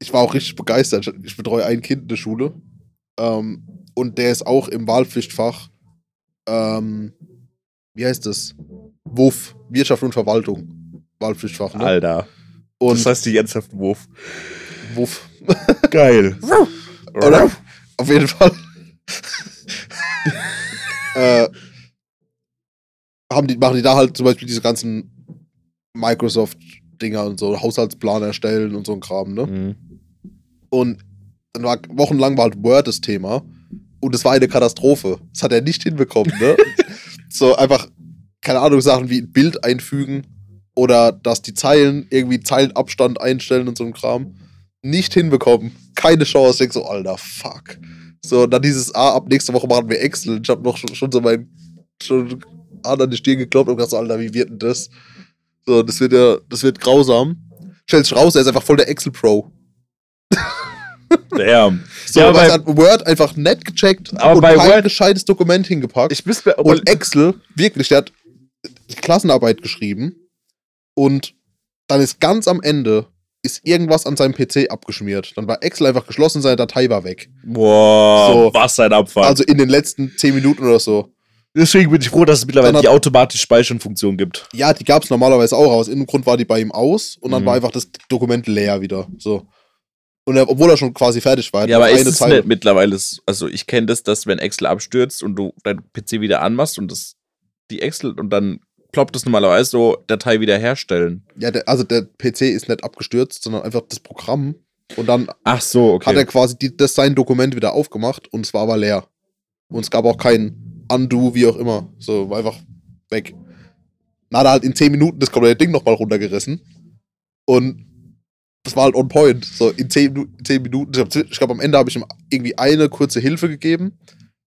ich war auch richtig begeistert. Ich- betreue ein Kind in der Schule. Ähm, und der ist auch im Wahlpflichtfach. Ähm, wie heißt das? WUF, Wirtschaft und Verwaltung. Wahlpflichtfach, ne? Alter. Und das heißt die ernsthaft Wurf. WUF. Geil. Oder? Auf jeden Fall. äh, haben die, machen die da halt zum Beispiel diese ganzen Microsoft-Dinger und so, Haushaltsplan erstellen und so ein Kram, ne? Mhm. Und dann war wochenlang war halt Word das Thema. Und es war eine Katastrophe. Das hat er nicht hinbekommen, ne? so einfach, keine Ahnung, Sachen wie ein Bild einfügen oder dass die Zeilen irgendwie Zeilenabstand einstellen und so ein Kram. Nicht hinbekommen. Keine Chance. Ich denk so, alter, fuck. So, dann dieses, ah, ab nächste Woche machen wir Excel. Ich hab noch schon, schon so mein, schon Hand an die Stirn geklopft und gedacht, so, alter, wie wird denn das? So, das wird ja, das wird grausam. Stellt sich raus, er ist einfach voll der Excel-Pro. Damn. So, Ja, bei- was hat Word einfach nett gecheckt Aber und bei kein Word- gescheites Dokument hingepackt. Ich müsste mir. und Excel, wirklich, der hat die Klassenarbeit geschrieben und dann ist ganz am Ende ist irgendwas an seinem PC abgeschmiert. Dann war Excel einfach geschlossen, seine Datei war weg. Boah, So. was ein Abfall. Also in den letzten 10 Minuten oder so. Deswegen bin ich froh, dass es mittlerweile die automatisch Speichern-Funktion gibt. Ja, die gab es normalerweise auch, aber aus irgendeinem Grund war die bei ihm aus und dann Mhm. war einfach das Dokument leer wieder. So. Und er, obwohl er schon quasi fertig war, Ja, er aber ist es Zeile. nicht mittlerweile, also ich kenne das, dass wenn Excel abstürzt und du dein PC wieder anmachst und das die Excel und dann ploppt es normalerweise so Datei wiederherstellen. Ja, der, also der PC ist nicht abgestürzt, sondern einfach das Programm. Und dann Ach so, okay. hat er quasi die, das sein Dokument wieder aufgemacht und es war aber leer. Und es gab auch kein Undo, wie auch immer. So, war einfach weg. Dann hat er halt in 10 Minuten das komplette Ding nochmal runtergerissen. Und das war halt on point. So, in 10, Minu- 10 Minuten. Ich glaube, glaub, am Ende habe ich ihm irgendwie eine kurze Hilfe gegeben.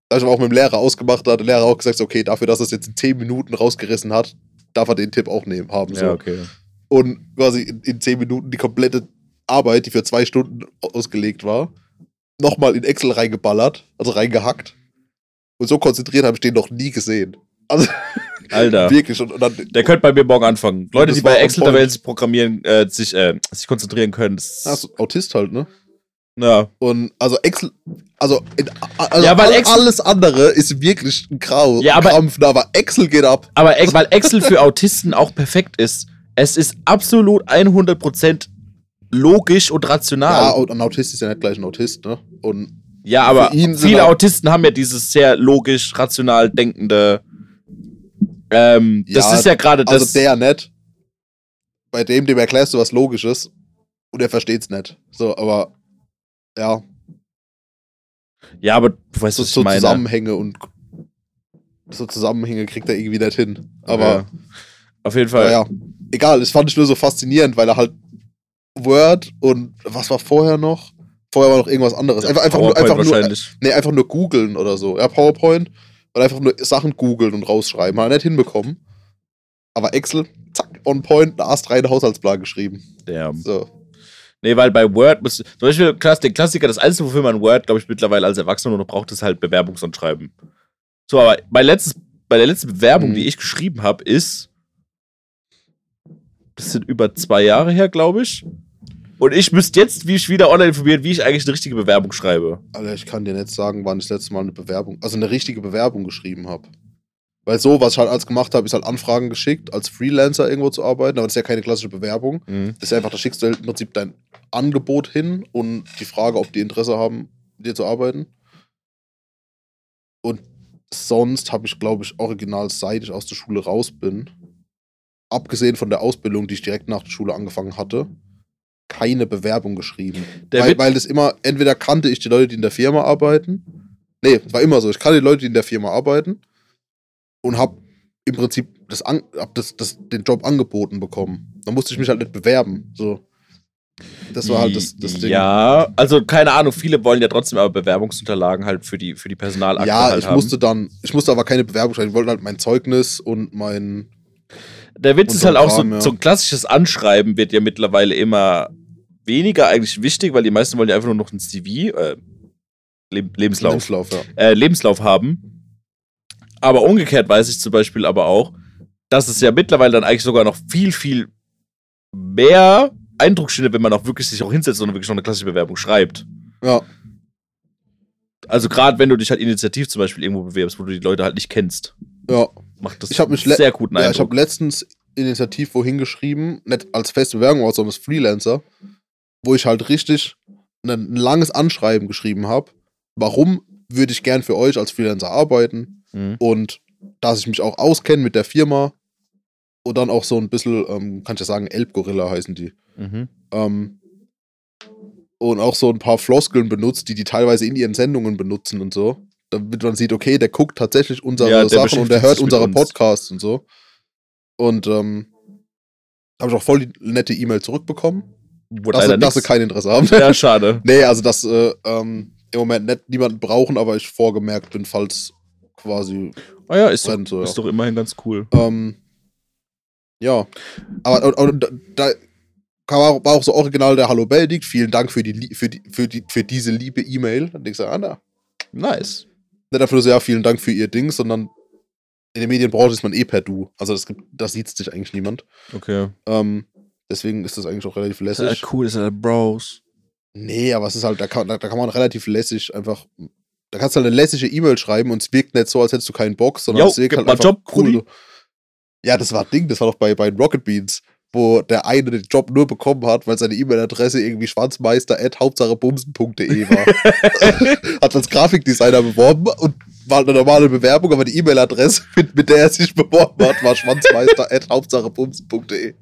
Da habe ich aber auch mit dem Lehrer ausgemacht. Da hat der Lehrer auch gesagt, okay, dafür, dass er es jetzt in 10 Minuten rausgerissen hat, darf er den Tipp auch nehmen haben. So ja, okay. und quasi in, in 10 Minuten die komplette Arbeit, die für zwei Stunden ausgelegt war, nochmal in Excel reingeballert, also reingehackt. Und so konzentriert habe ich den noch nie gesehen. Also Alter. wirklich. Und, und dann, Der könnte bei mir morgen anfangen. Leute, die bei Excel-Tabellen programmieren, äh, sich, äh, sich konzentrieren können. Das, ja, so Autist halt, ne? ja. Und also Excel, also, in, also Ja, weil all- Excel- alles andere ist wirklich ein Grau, Ja, aber- Krampf, aber Excel geht ab. Aber weil Excel für Autisten auch perfekt ist. Es ist absolut 100% logisch und Ja, rational. und ein Autist ist ja nicht gleich ein Autist, ne? Und Ja, aber ihn sind viele Autisten haben ja dieses sehr logisch, rational denkende. Ähm, das Ja, ist ja gerade das. also der nicht. Bei dem, dem erklärst du was Logisches und er versteht's nicht. So, aber ja, ja, aber du weißt, so, was ich so meine. Zusammenhänge und so Zusammenhänge kriegt er irgendwie nicht hin. Aber Ja. Auf jeden Fall. ja, egal, das fand ich nur so faszinierend, weil er halt Word und was war vorher noch? Vorher war noch irgendwas anderes. Einfach, einfach, nur, einfach, nur, nee, einfach nur googeln oder so. Ja, PowerPoint und einfach nur Sachen googeln und rausschreiben. Hat er nicht hinbekommen. Aber Excel, zack, on point, einen Ast rein Haushaltsplan geschrieben. Ja. So. Nee, weil bei Word muss. Zum Beispiel den Klassiker, das Einzige, wofür man Word, glaube ich, mittlerweile als Erwachsener nur noch braucht, ist halt Bewerbungsanschreiben. So, aber mein letztes, bei der letzten Bewerbung, Mhm. die ich geschrieben habe, ist. Das sind über zwei Jahre her, glaube ich. Und ich müsste jetzt wie ich wieder online informieren, wie ich eigentlich eine richtige Bewerbung schreibe. Alter, ich kann dir nicht sagen, wann ich das letzte Mal eine Bewerbung, also eine richtige Bewerbung geschrieben habe. Weil so, was ich halt als gemacht habe, ist halt Anfragen geschickt, als Freelancer irgendwo zu arbeiten, aber das ist ja keine klassische Bewerbung. Das ist einfach, da schickst du halt im Prinzip dein Angebot hin und die Frage, ob die Interesse haben, mit dir zu arbeiten. Und sonst habe ich, glaube ich, original, seit ich aus der Schule raus bin, abgesehen von der Ausbildung, die ich direkt nach der Schule angefangen hatte, keine Bewerbung geschrieben. Der weil, Witz- weil das immer, entweder kannte ich die Leute, die in der Firma arbeiten. Nee, es war immer so. Ich kannte die Leute, die in der Firma arbeiten und hab im Prinzip das, an, hab das, das, den Job angeboten bekommen. Da musste ich mich halt nicht bewerben. So. Das war halt das, das Ding. Ja, also keine Ahnung, viele wollen ja trotzdem aber Bewerbungsunterlagen halt für die, für die Personalakte Ja, halt ich haben. musste dann, ich musste aber keine Bewerbung schreiben. Ich wollte halt mein Zeugnis und mein. Der Witz ist so halt auch so, Kram, ja. so ein klassisches Anschreiben wird ja mittlerweile immer weniger eigentlich wichtig, weil die meisten wollen ja einfach nur noch ein CV, äh, Leb Lebenslauf, Lebenslauf, ja. äh, Lebenslauf haben. Aber umgekehrt weiß ich zum Beispiel aber auch, dass es ja mittlerweile dann eigentlich sogar noch viel, viel mehr Eindruck schindet, wenn man auch wirklich sich auch hinsetzt und wirklich noch eine klassische Bewerbung schreibt. Ja, Also gerade wenn du dich halt initiativ zum Beispiel irgendwo bewirbst, wo du die Leute halt nicht kennst, ja. macht das Ich mich sehr guten ja ich Eindruck. habe letztens initiativ wohin geschrieben, nicht als feste Bewerbung, sondern als Freelancer, wo ich halt richtig ein, langes Anschreiben geschrieben habe. Warum würde ich gern für euch als Freelancer arbeiten? Mhm. und dass ich mich auch auskenne mit der Firma und dann auch so ein bisschen, ähm, kann ich ja sagen, Elbgorilla heißen die. Mhm. Ähm, und auch so ein paar Floskeln benutzt, die die teilweise in ihren Sendungen benutzen und so. Damit man sieht, okay, der guckt tatsächlich unsere Ja, Sachen und der hört unsere uns. Podcasts und so. Und ähm, habe ich auch voll die nette E-Mail zurückbekommen, Wurde dass, leider sie, dass sie kein Interesse haben. Ja, schade. nee, also dass äh, ähm, im Moment nicht niemanden brauchen, aber ich vorgemerkt bin, falls quasi Ah ja, ist, doch, brennt. So, ja. ist doch immerhin ganz cool. Ähm, ja. Aber und, und, da- da kam auch, war auch so original der Hallo Benedikt. Vielen Dank für, die, für, die, für, die, für diese liebe E-Mail. Und ich sage, ah, na. Nice. Nicht nur so, ja, vielen Dank für ihr Ding, sondern in der Medienbranche ist man eh per Du. Also das gibt, da sieht sich eigentlich niemand. Okay. Ähm, deswegen ist das eigentlich auch relativ Das ist lässig. halt cool, das ist halt Bros. Nee, aber es ist halt, da kann, da, da kann man relativ lässig einfach. Da kannst du halt eine lässige E-Mail schreiben und es wirkt nicht so, als hättest du keinen Bock, sondern Jo, es wirkt halt einfach Job, cool. Brudi. Ja, das war Ding, das war doch bei, bei Rocket Beans. wo der eine den Job nur bekommen hat, weil seine E-Mail-Adresse irgendwie schwanzmeister.hauptsachebumsen.de war. hat als Grafikdesigner beworben und war eine normale Bewerbung, aber die E-Mail-Adresse, mit, mit der er sich beworben hat, war schwanzmeister.hauptsachebumsen.de.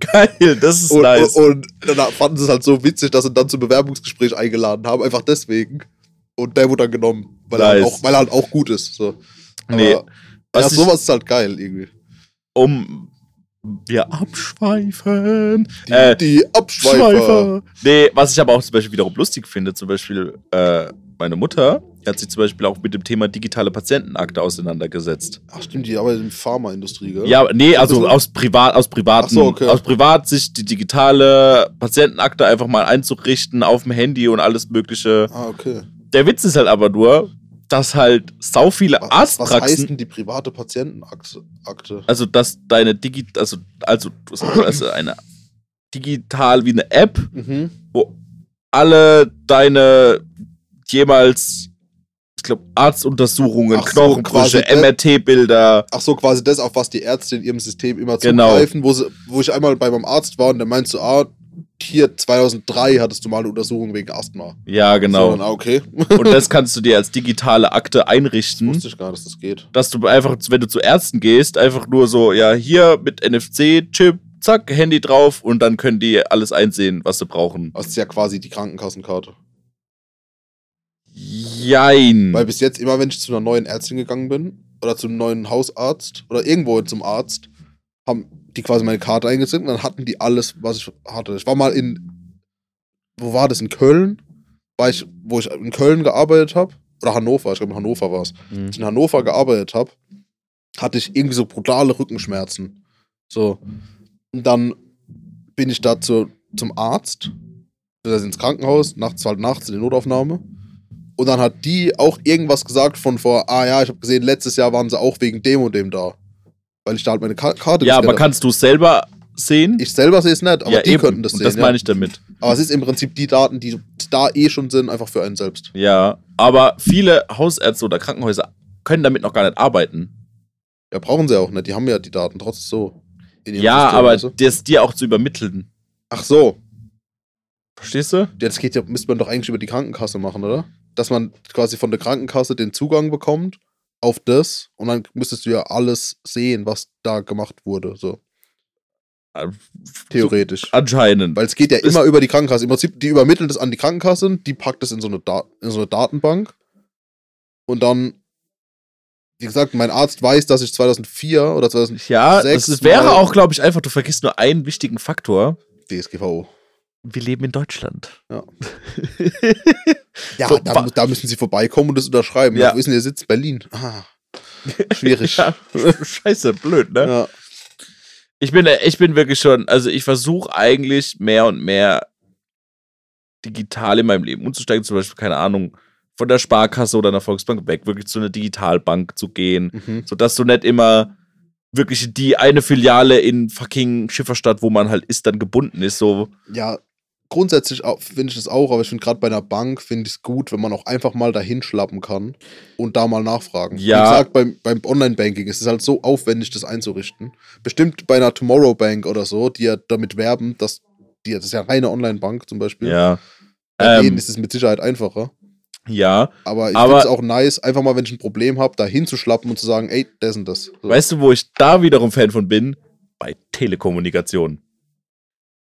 Geil, das ist Und, nice. und, und dann fanden sie es halt so witzig, dass sie ihn dann zum Bewerbungsgespräch eingeladen haben, einfach deswegen. Und der wurde dann genommen, weil, er, halt Nice. auch, weil er halt auch gut ist. So. Aber, Nee, ja, was ich- sowas ist halt geil irgendwie. um wir abschweifen. Die, äh, die Abschweifer. Schweifer. Nee, was ich aber auch zum Beispiel wiederum lustig finde, zum Beispiel äh, meine Mutter die hat sich zum Beispiel auch mit dem Thema digitale Patientenakte auseinandergesetzt. Ach stimmt, die arbeitet in der Pharmaindustrie, gell? Ja, nee, also aus privat, aus privaten, so, okay. aus Privatsicht die digitale Patientenakte einfach mal einzurichten auf dem Handy und alles Mögliche. Ah, okay. Der Witz ist halt aber nur, dass halt sau viele Was, was heißt denn die private Patientenakte? Akte? also dass deine Digi, also also also eine digital wie eine App, Mhm. wo alle deine jemals, glaube, Arztuntersuchungen, Ach so, Knochenbrüche, das- MRT-Bilder, Ach so, quasi das, auf was die Ärzte in ihrem System immer Genau. zugreifen, wo, sie, wo ich einmal bei meinem Arzt war und der meinte so, ah, hier 2003 hattest du mal eine Untersuchung wegen Asthma. ja So, genau. dann, ah, okay. Und das kannst du dir als digitale Akte einrichten. Wusste ich gar nicht, dass das geht. dass du einfach, wenn du zu Ärzten gehst, einfach nur so, ja, hier mit NFC-Chip, zack, Handy drauf und dann können die alles einsehen, was sie brauchen. Das ist ja quasi die Krankenkassenkarte. Jein. Weil bis jetzt immer, wenn ich zu einer neuen Ärztin gegangen bin oder zum neuen Hausarzt oder irgendwo zum Arzt, haben die quasi meine Karte eingesetzt und dann hatten die alles, was ich hatte. Ich war mal in, wo war das, in Köln? War ich, wo ich in Köln gearbeitet habe, oder Hannover, ich glaube in Hannover war es. Hm. Als ich in Hannover gearbeitet habe, hatte ich irgendwie so brutale Rückenschmerzen. So. Und dann bin ich da zu, zum Arzt, also ins Krankenhaus, nachts halt nachts in die Notaufnahme. Und dann hat die auch irgendwas gesagt von vor, ah ja, ich habe gesehen, letztes Jahr waren sie auch wegen dem und dem da. Weil ich da halt meine Ka Karte Ja, aber hab. kannst du es selber sehen? Ich selber sehe es nicht, aber ja, die könnten das Und sehen. das ja. meine ich damit. Aber es ist im Prinzip die Daten, die da eh schon sind, einfach für einen selbst. Ja, aber viele Hausärzte oder Krankenhäuser können damit noch gar nicht arbeiten. Ja, brauchen sie auch nicht. Die haben ja die Daten trotzdem so. in ihrem Ja, System, aber du? das dir auch zu übermitteln. Ach so. Verstehst du? Das geht ja, müsste man doch eigentlich über die Krankenkasse machen, oder? Dass man quasi von der Krankenkasse den Zugang bekommt auf das und dann müsstest du ja alles sehen, was da gemacht wurde, so theoretisch. Anscheinend. Weil es geht ja immer über die Krankenkasse. Im Prinzip, die übermitteln das an die Krankenkasse, die packt das in so eine, Da- in so eine Datenbank und dann, wie gesagt, mein Arzt weiß, dass ich 2004 oder 2000 ja, das wäre auch, glaube ich, einfach, du vergisst nur einen wichtigen Faktor. DSGVO. Wir leben in Deutschland. Ja. Ja, So, da, da müssen sie vorbeikommen und das unterschreiben. Ja. Ja. Wo ist denn der Sitz? Berlin. Ah, schwierig. ja, scheiße, blöd, ne? ja. Ich bin, ich bin wirklich schon, also ich versuche eigentlich mehr und mehr digital in meinem Leben umzusteigen. Zum Beispiel, keine Ahnung, von der Sparkasse oder einer Volksbank weg, wirklich zu einer Digitalbank zu gehen. Mhm. Sodass du nicht immer wirklich die eine Filiale in fucking Schifferstadt, wo man halt ist, dann gebunden ist. So, ja, grundsätzlich finde ich das auch, aber ich finde gerade bei einer Bank finde ich es gut, wenn man auch einfach mal dahin schlappen kann und da mal nachfragen. Ja. Wie gesagt, beim, beim Online-Banking ist es halt so aufwendig, das einzurichten. Bestimmt bei einer Tomorrow Bank oder so, die ja damit werben, dass die, das ist ja reine Online-Bank zum Beispiel. ja. Bei denen Ähm, ist es mit Sicherheit einfacher. ja. Aber ich finde es auch nice, einfach mal, wenn ich ein Problem habe, da hinzuschlappen und zu sagen, ey, das und das. So. Weißt du, wo ich da wiederum Fan von bin? Bei Telekommunikation.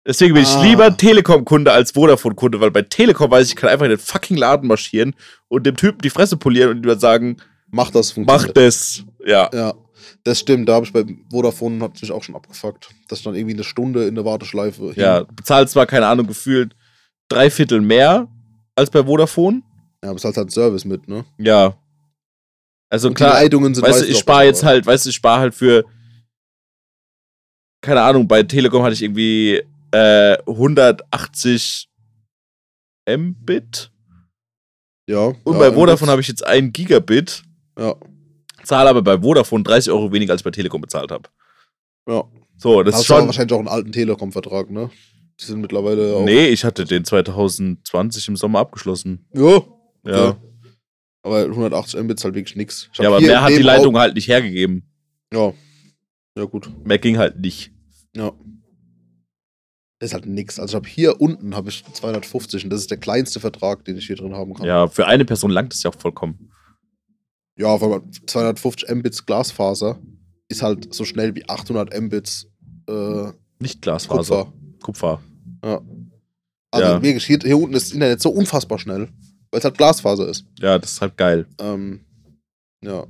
Deswegen bin Ah. ich lieber Telekom-Kunde als Vodafone-Kunde, weil bei Telekom weiß ich, ich kann einfach in den fucking Laden marschieren und dem Typen die Fresse polieren und ihm dann sagen, Mach das, mach das. Ja. Ja, das stimmt. Da habe ich bei Vodafone hat mich auch schon abgefuckt, dass ich dann irgendwie eine Stunde in der Warteschleife. hing. Ja, du bezahlst zwar, keine Ahnung, gefühlt drei Viertel mehr als bei Vodafone. Ja, aber es ist halt Service mit, ne? Ja. Also Und klar, Leitungen sind weißt du, ich spare jetzt halt, weißt du, ich spare halt für, keine Ahnung, bei Telekom hatte ich irgendwie äh, 180 Mbit Ja. und ja, bei Vodafone habe ich jetzt 1 Gigabit, Ja, zahle aber bei Vodafone 30 Euro weniger, als ich bei Telekom bezahlt habe. ja. So, das Hast ist schon. wahrscheinlich auch einen alten Telekom-Vertrag, ne? Die sind mittlerweile auch. Nee, ich hatte den 2020 im Sommer abgeschlossen. Ja. Ja. Okay. Aber 180 Mbit ist halt wirklich nix. Ich Ja, aber mehr hat die Leitung halt nicht hergegeben. Ja. Ja, gut. Mehr ging halt nicht. Ja. Das ist halt nix. Also ich habe hier unten habe ich 250 und das ist der kleinste Vertrag, den ich hier drin haben kann. Ja, für eine Person langt es ja auch vollkommen. Ja, weil man 250 Mbits Glasfaser ist halt so schnell wie 800 Mbits äh, Nicht Glasfaser. Kupfer. Kupfer. Ja. Also Ja. wirklich, hier, hier unten ist das Internet so unfassbar schnell, weil es halt Glasfaser ist. Ja, das ist halt geil. Ähm, ja.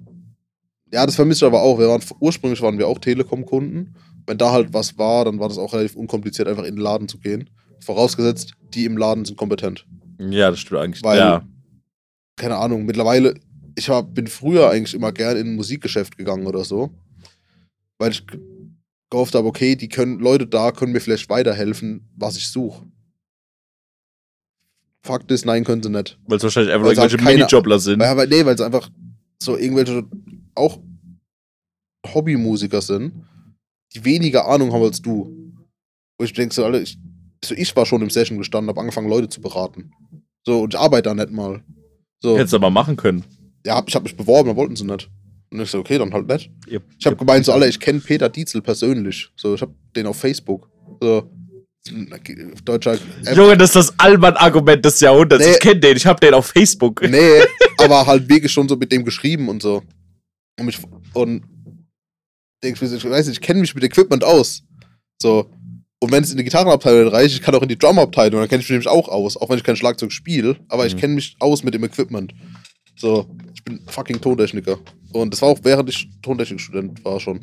Ja, das vermisse ich aber auch. Wir waren, ursprünglich waren wir auch Telekom-Kunden. Wenn da halt was war, dann war das auch relativ unkompliziert, einfach in den Laden zu gehen. Vorausgesetzt, die im Laden sind kompetent. Ja, das stimmt eigentlich. Weil- ja. Keine Ahnung, mittlerweile, ich hab, bin früher eigentlich immer gern in ein Musikgeschäft gegangen oder so. Weil ich ge- gehofft habe, okay, die können, Leute da können mir vielleicht weiterhelfen, was ich suche. Fakt ist, nein, können sie nicht. Weil es wahrscheinlich einfach Weil es halt irgendwelche keine- Minijobler sind. Weil, weil, nee, weil es einfach so irgendwelche auch Hobbymusiker sind, die weniger Ahnung haben als du. Wo ich denke, so, Alter, ich, so, ich war schon im Session gestanden, habe angefangen, Leute zu beraten. So, und ich arbeite da nicht mal. So, Hättest du aber machen können. ja, hab- ich habe mich beworben, dann wollten sie nicht. Und ich so, okay, dann halt nicht. Ihr- Ich habe gemeint, so, Alter, ich kenne Peter Dietzel persönlich. So, ich habe den auf Facebook. So, deutscher. Junge, das ist das Allmann-Argument des Jahrhunderts. Nee. Ich kenne den, ich hab den auf Facebook. Nee, aber halt wirklich schon so mit dem geschrieben und so. Und mich und ich weiß nicht, ich kenne mich mit Equipment aus. So. Und wenn es in die Gitarrenabteilung reicht, ich kann auch in die Drumabteilung, dann kenne ich mich nämlich auch aus, auch wenn ich kein Schlagzeug spiele, aber ich Mhm. kenne mich aus mit dem Equipment. So, ich bin fucking Tontechniker. Und das war auch während ich Tontechnikstudent war schon.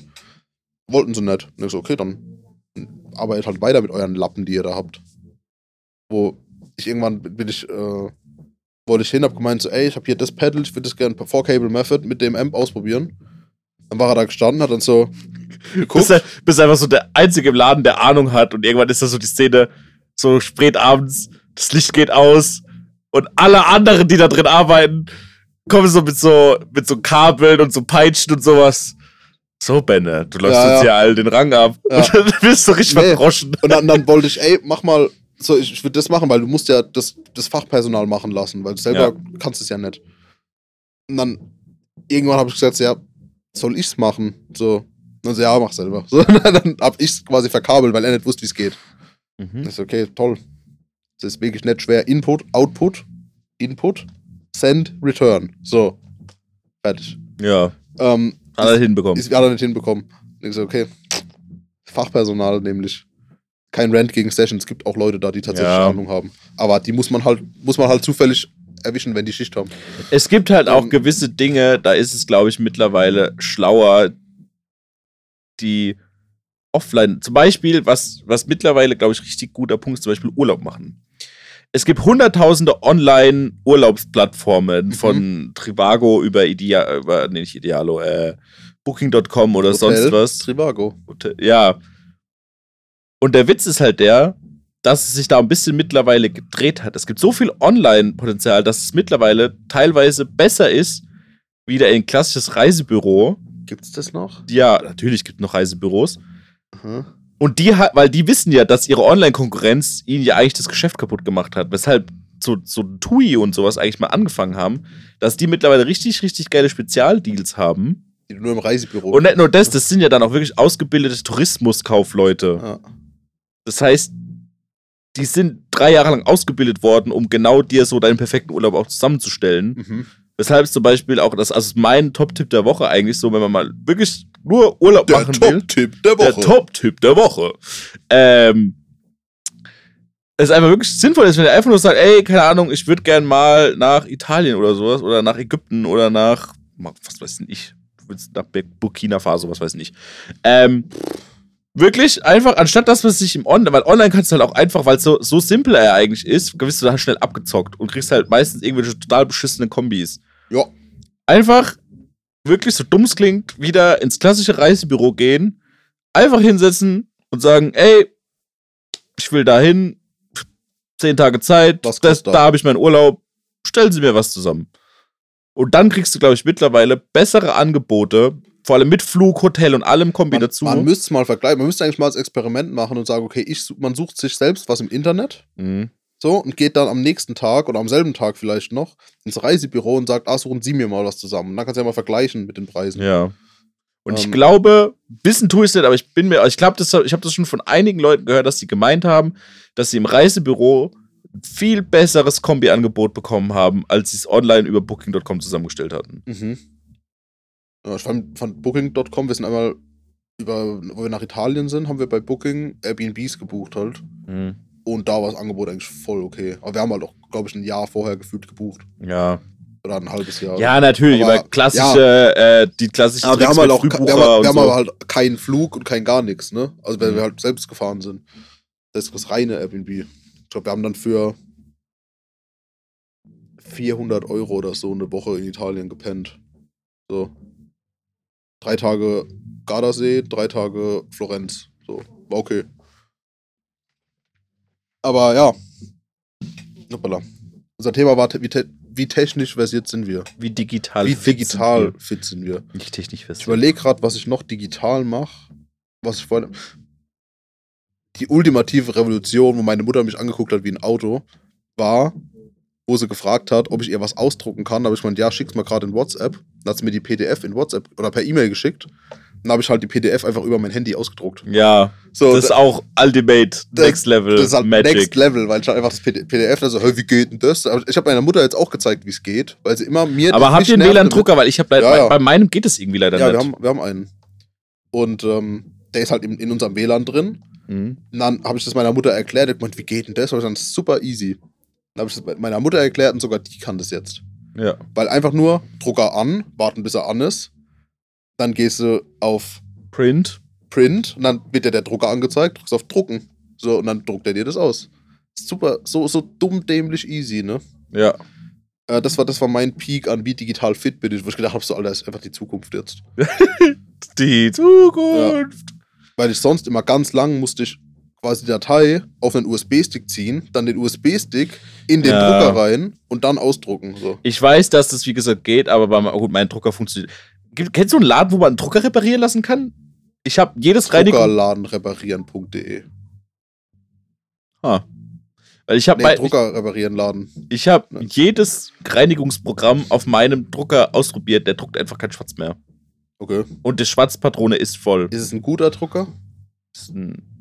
Wollten sie nicht. Und ich so, okay, dann arbeitet halt weiter mit euren Lappen, die ihr da habt. Wo ich irgendwann bin ich, äh, wollte ich hin, hab gemeint so, ey, ich habe hier das Pedal, ich würde das gerne per 4-Cable Method mit dem Amp ausprobieren. Dann war er da gestanden, hat dann so Bist, geguckt. halt- bist einfach so der Einzige im Laden, der Ahnung hat. Und irgendwann ist da so die Szene, so spät abends, das Licht geht aus und alle anderen, die da drin arbeiten, kommen so mit so, mit so Kabeln und so Peitschen und sowas. So, Benne, du läufst Ja, uns ja. ja all den Rang ab. Ja. Und dann bist du richtig Nee. verdroschen. Und dann, dann wollte ich, ey, mach mal, so, ich, ich würde das machen, weil du musst ja das, das Fachpersonal machen lassen, weil du selber Ja. kannst es ja nicht. Und dann irgendwann habe ich gesagt, ja, soll ich's machen? So. Und so, ja, mach selber. So, dann hab ich's quasi verkabelt, weil er nicht wusste, wie es geht. Mhm. Ich so, okay, toll. Das ist wirklich nicht schwer. Input, Output, Input, Send, Return. So. Fertig. Ja, Ähm, hat er hinbekommen. ist hat er nicht hinbekommen. Und ich so, okay. Fachpersonal nämlich. Kein Rant gegen Sessions. Es gibt auch Leute da, die tatsächlich Ja. Ahnung haben. Aber die muss man halt, muss man halt zufällig erwischen, wenn die Schicht haben. Es gibt halt auch Ähm, gewisse Dinge, da ist es, glaube ich, mittlerweile schlauer, die offline, zum Beispiel, was, was mittlerweile, glaube ich, richtig guter Punkt ist, zum Beispiel Urlaub machen. Es gibt hunderttausende Online-Urlaubsplattformen Mhm. von Trivago über Idea, über, nee, nicht Idealo, äh, Booking.com oder sonst was. Trivago. Ja. Und der Witz ist halt der, dass es sich da ein bisschen mittlerweile gedreht hat. Es gibt so viel Online-Potenzial, dass es mittlerweile teilweise besser ist, wieder ein klassisches Reisebüro. Gibt's das noch? Ja, natürlich gibt es noch Reisebüros. Aha. Und die, weil die wissen ja, dass ihre Online-Konkurrenz ihnen ja eigentlich das Geschäft kaputt gemacht hat. Weshalb so, so TUI und sowas eigentlich mal angefangen haben, dass die mittlerweile richtig, richtig geile Spezialdeals haben. Die nur im Reisebüro. Und nicht nur das, das sind ja dann auch wirklich ausgebildete Tourismuskaufleute. ja. Das heißt, die sind drei Jahre lang ausgebildet worden, um genau dir so deinen perfekten Urlaub auch zusammenzustellen. mhm. Weshalb zum Beispiel auch, das also mein Top-Tipp der Woche eigentlich so, wenn man mal wirklich nur Urlaub Der machen will. Top-Tipp der Der Woche. Top-Tipp der Woche. Ähm, es einfach wirklich sinnvoll ist, wenn ihr einfach nur sagt, ey, keine Ahnung, ich würde gern mal nach Italien oder sowas oder nach Ägypten oder nach, was weiß denn ich, nach Burkina Faso, was weiß ich nicht. Ähm, wirklich einfach, anstatt dass man sich im Online, weil online kannst du halt auch einfach, weil es so, so simpel er eigentlich ist, wirst du da schnell abgezockt und kriegst halt meistens irgendwelche total beschissenen Kombis. Ja. Einfach, wirklich so dumm es klingt, wieder ins klassische Reisebüro gehen, einfach hinsetzen und sagen, ey, ich will dahin, zehn Tage Zeit, das, kostet da das? habe ich meinen Urlaub, stellen Sie mir was zusammen. Und dann kriegst du, glaube ich, mittlerweile bessere Angebote, vor allem mit Flug, Hotel und allem Kombi Man, dazu. man müsste es mal vergleichen. Man müsste eigentlich mal das Experiment machen und sagen, okay, ich, man sucht sich selbst was im Internet mhm. so und geht dann am nächsten Tag oder am selben Tag vielleicht noch ins Reisebüro und sagt, ah, suchen Sie mir mal was zusammen. Und dann kannst du ja mal vergleichen mit den Preisen. Ja. Und ich Ähm. glaube, wissen tue ich es nicht, aber ich bin mir, ich glaube, das, ich habe das schon von einigen Leuten gehört, dass sie gemeint haben, dass sie im Reisebüro ein viel besseres Kombi-Angebot bekommen haben, als sie es online über Booking.com zusammengestellt hatten. Mhm. Ja, ich fand, fand Booking.com, wir sind einmal über, wo wir nach Italien sind, haben wir bei Booking Airbnbs gebucht halt. Mhm. Und da war das Angebot eigentlich voll okay. Aber wir haben halt auch, glaube ich, ein Jahr vorher gefühlt gebucht. Ja. Oder ein halbes Jahr. Ja, natürlich, Aber- aber klassische, äh, die klassischen Aber wir haben halt auch, wir haben, wir haben so. aber halt keinen Flug und kein gar nichts, ne? Also weil Mhm. wir halt selbst gefahren sind. Das ist das reine Airbnb. Ich glaube, wir haben dann für 400 Euro oder so eine Woche in Italien gepennt. So. Drei Tage Gardasee, drei Tage Florenz. So, war okay. Aber ja. Hoppala. Unser Thema war, wie, te wie technisch versiert sind wir? Wie digital Wie fit digital sind wir. fit sind wir? Nicht technisch Ich fest. überlege gerade, was ich noch digital mache. Was ich vorhin. Die ultimative Revolution, wo meine Mutter mich angeguckt hat wie ein Auto, war, wo sie gefragt hat, ob ich ihr was ausdrucken kann. Da habe ich gemeint, ja, schick's mal gerade in WhatsApp. Dann hat sie mir die PDF in WhatsApp oder per E-Mail geschickt. Dann habe ich halt die PDF einfach über mein Handy ausgedruckt. Ja, So, das ist auch Ultimate, das- Next Level, das ist halt Magic. Next Level, weil ich halt einfach das PDF, also, hey, wie geht denn das? Ich habe meiner Mutter jetzt auch gezeigt, wie es geht, weil sie immer mir. Aber habt ihr einen. WLAN-Drucker? Weil ich habe leider, Ja, ja. bei meinem geht es irgendwie leider Ja, nicht. wir haben, wir haben einen. Und ähm, der ist halt in, in unserem WLAN drin. Mhm. Und dann habe ich das meiner Mutter erklärt. Ich meinte, wie geht denn das? Und dann super easy. Dann habe ich das meiner Mutter erklärt und sogar die kann das jetzt. Ja. Weil einfach nur Drucker an, warten bis er an ist. Dann gehst du auf Print. Print und dann wird dir der Drucker angezeigt, drückst auf Drucken. So, und dann druckt er dir das aus. Super, so, so dumm, dämlich easy, ne? Ja. Äh, das, war, das war mein Peak an wie digital fit bin ich, wo ich gedacht habe, so, Alter, ist einfach die Zukunft jetzt. Die Zukunft. Weil ich sonst immer ganz lang musste ich quasi die Datei auf einen USB-Stick ziehen, dann den USB-Stick in den Ja. Drucker rein und dann ausdrucken. So. Ich weiß, dass das, wie gesagt, geht, aber bei, gut, mein Drucker funktioniert. Kennst du einen Laden, wo man einen Drucker reparieren lassen kann? Ich habe jedes Reinigung. Druckerladenreparieren.de. Ah. Weil ich habe Nee, Drucker reparieren Laden. ich hab Ne. jedes Reinigungsprogramm auf meinem Drucker ausprobiert, der druckt einfach kein Schwarz mehr. Okay. Und die Schwarzpatrone ist voll. Ist es ein guter Drucker? Ist ein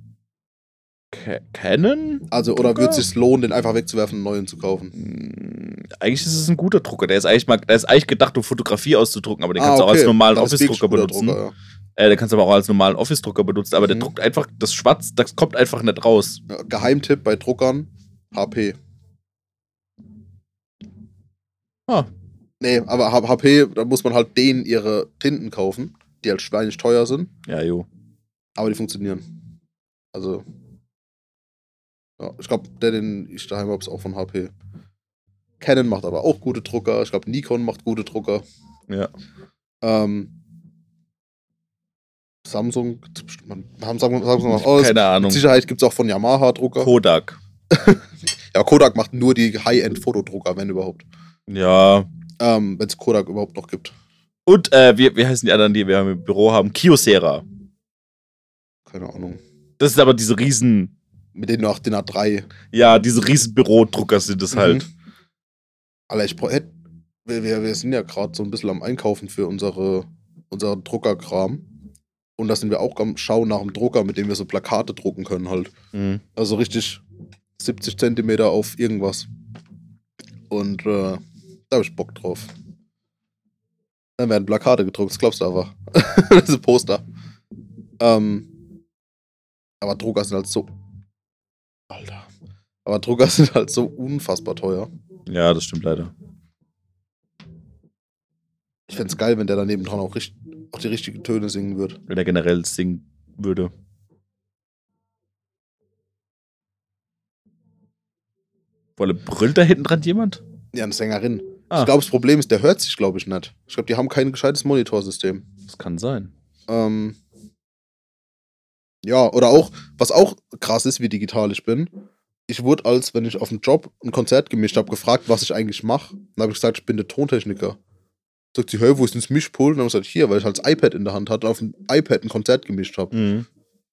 Canon? Also, oder wird es sich lohnen, den einfach wegzuwerfen und einen neuen zu kaufen? Hm, Eigentlich ist es ein guter Drucker. Der ist eigentlich mal, der ist eigentlich gedacht, um Fotografie auszudrucken, aber den Ah, kannst du auch als okay. normalen Office-Drucker benutzen. Drucker, Äh, den kannst du aber auch als normalen Office-Drucker benutzen, aber der Mhm. druckt einfach das Schwarz, das kommt einfach nicht raus. ja. Ja, Geheimtipp bei Druckern: HP. Ah. Nee, aber HP, da muss man halt denen ihre Tinten kaufen, die halt schweinig teuer sind. Ja, jo. Aber die funktionieren. Also. Ja, ich glaube, der, den ich daheim habe, ist auch von HP. Canon macht aber auch gute Drucker. Ich glaube, Nikon macht gute Drucker. Ja. Ähm, Samsung, man, Samsung, Samsung macht alles. Keine Mit Ahnung. Sicherheit gibt es auch von Yamaha Drucker. Kodak. ja, Kodak macht nur die High-End-Fotodrucker, wenn überhaupt. Ja. Ähm, wenn es Kodak überhaupt noch gibt. Und, äh, wie, wie heißen die anderen, die wir im Büro haben? Kyocera. Keine Ahnung. Das ist aber diese riesen, Mit denen noch den A3. ja, diese riesen Bürodrucker sind es halt. Mhm. Alter, ich brauch- hätt- wir, wir, wir sind ja gerade so ein bisschen am Einkaufen für unsere, unseren Druckerkram. Und da sind wir auch am Schauen nach einem Drucker, mit dem wir so Plakate drucken können halt. Mhm. Also richtig 70 Zentimeter auf irgendwas. Und äh, da habe ich Bock drauf. Dann werden Plakate gedruckt, das glaubst du einfach. das ein Poster. Ähm, aber Drucker sind halt so. Alter. Aber Drucker sind halt so unfassbar teuer. Ja, das stimmt leider. Ich fände es geil, wenn der daneben dran auch, richt- auch die richtigen Töne singen würde. Wenn er generell singen würde. Wolle brüllt da hinten dran jemand? Ja, eine Sängerin. Ah. Ich glaube, das Problem ist, der hört sich, glaube ich, nicht. Ich glaube, die haben kein gescheites Monitorsystem. Das kann sein. Ähm, ja, oder auch, was auch krass ist, wie digital ich bin. Ich wurde, als wenn ich auf dem Job ein Konzert gemischt habe, gefragt, was ich eigentlich mache. Dann habe ich gesagt, ich bin der Tontechniker. Sagt sie, hey, wo ist denn das Mischpult? Und dann habe ich gesagt, hier, weil ich halt das iPad in der Hand hatte und auf dem iPad ein Konzert gemischt habe. Mhm.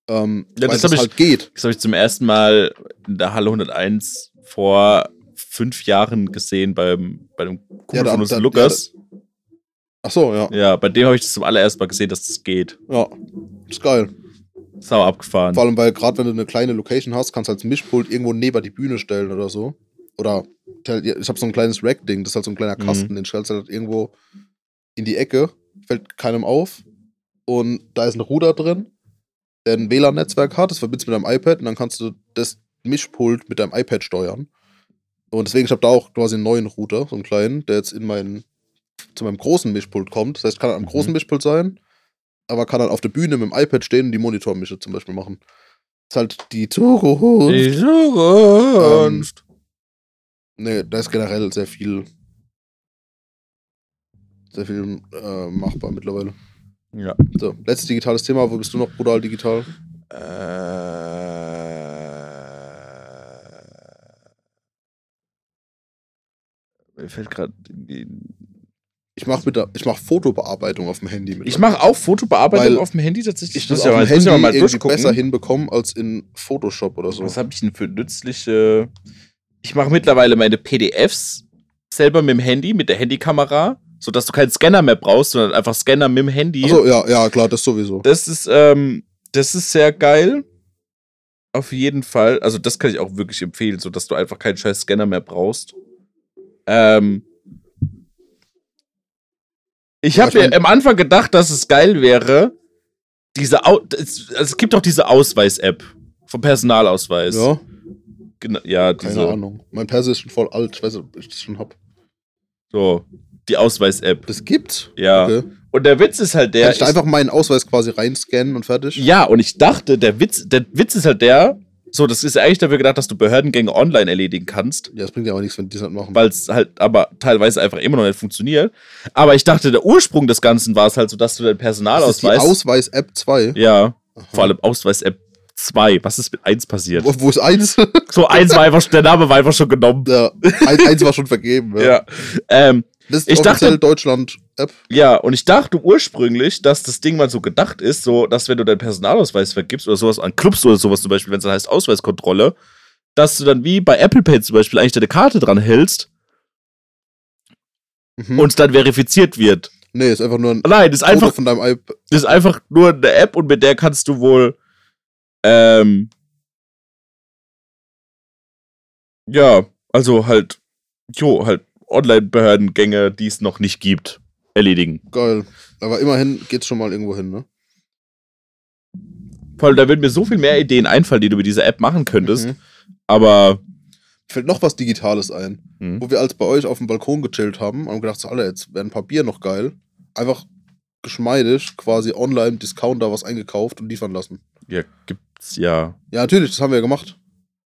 Ähm, Ja, weil das das ich- halt geht. Das habe ich zum ersten Mal in der Halle 101 vor fünf Jahren gesehen beim, bei dem Kumpel da- von uns, da- Lukas. Ach so, ja. Ja, bei dem habe ich das zum allerersten Mal gesehen, dass das geht. Ja. Ist geil. Sau abgefahren. Vor allem, weil gerade wenn du eine kleine Location hast, kannst du als Mischpult irgendwo neben die Bühne stellen oder so. Oder ich habe so ein kleines Rack-Ding, das ist halt so ein kleiner Mhm. Kasten, den stellst du halt irgendwo in die Ecke, fällt keinem auf. Und da ist ein Ruder drin, der ein WLAN-Netzwerk hat, das verbindest du mit deinem iPad und dann kannst du das Mischpult mit deinem iPad steuern. Und deswegen, ich habe da auch quasi einen neuen Router, so einen kleinen, der jetzt in meinen, zu meinem großen Mischpult kommt. Das heißt, kann am großen Mhm. Mischpult sein, aber kann dann auf der Bühne mit dem iPad stehen und die Monitormische zum Beispiel machen. ist halt die Zukunft. Die Zukunft. Nee, da ist generell sehr viel. Sehr viel äh, machbar mittlerweile. ja. So, letztes digitales Thema. Wo bist du noch brutal digital? Äh, mir fällt gerade. Ich mache mit der, ich mach Fotobearbeitung auf dem Handy. Ich mittlerweile. mache auch Fotobearbeitung auf dem Handy tatsächlich. ich muss das ja auf mal, dem muss Handy ja mal durchgucken. besser hinbekommen als in Photoshop oder so. Was habe ich denn für nützliche. Ich mache mittlerweile meine PDFs selber mit dem Handy, mit der Handykamera, sodass du keinen Scanner mehr brauchst, sondern einfach Scanner mit dem Handy. Achso, ja, ja, klar, das sowieso. Das ist, ähm, das ist sehr geil. Auf jeden Fall. Also, das kann ich auch wirklich empfehlen, sodass du einfach keinen scheiß Scanner mehr brauchst. Ähm. Ich habe mir am Anfang gedacht, dass es geil wäre, diese Au es, es gibt doch diese Ausweis-App vom Personalausweis. Ja, Gena- ja keine diese, Ahnung. Mein Perso ist schon voll alt. Ich weiß nicht, ob ich das schon hab. so, die Ausweis-App. Das gibt's? Ja. Okay. Und der Witz ist halt der. Kann ich da einfach meinen Ausweis quasi reinscannen und fertig? Ja, und ich dachte, der Witz, der Witz ist halt der, so, das ist ja eigentlich dafür gedacht, dass du Behördengänge online erledigen kannst, Ja, das bringt ja auch nichts, wenn die das nicht machen. weil es halt aber teilweise einfach immer noch nicht funktioniert. Aber ich dachte, der Ursprung des Ganzen war es halt so, dass du deinen das ist die Personalausweis. Ausweis-App 2. ja, vor allem Ausweis-App 2. Was ist mit 1 passiert? Wo, wo ist eins? So, 1 war einfach, der Name war einfach schon genommen. ja, eins, eins war schon vergeben. Ja. Ja. Ähm, Das ist Ich offiziell dachte- Deutschland-App. Ja, und ich dachte ursprünglich, dass das Ding mal so gedacht ist, so, dass wenn du deinen Personalausweis vergibst oder sowas an Clubs oder sowas zum Beispiel, wenn es dann heißt Ausweiskontrolle, dass du dann wie bei Apple Pay zum Beispiel eigentlich deine Karte dran hältst Mhm. und es dann verifiziert wird. nee, ist einfach nur ein Nein, ist einfach, von deinem iPad. das ist einfach nur eine App und mit der kannst du wohl, ähm, ja, also halt, jo, halt Online-Behördengänge, die es noch nicht gibt, erledigen. Geil. Aber immerhin geht's schon mal irgendwo hin, ne? Allem, da würden mir so viel mehr Ideen einfallen, die du mit dieser App machen könntest. Mhm. Aber Fällt noch was Digitales ein. hm, Wo wir als bei euch auf dem Balkon gechillt haben, haben gedacht, so, Alter, jetzt wären ein paar Bier noch geil. Einfach geschmeidig quasi online Discounter was eingekauft und liefern lassen. ja, gibt's ja. Ja, natürlich, das haben wir ja gemacht.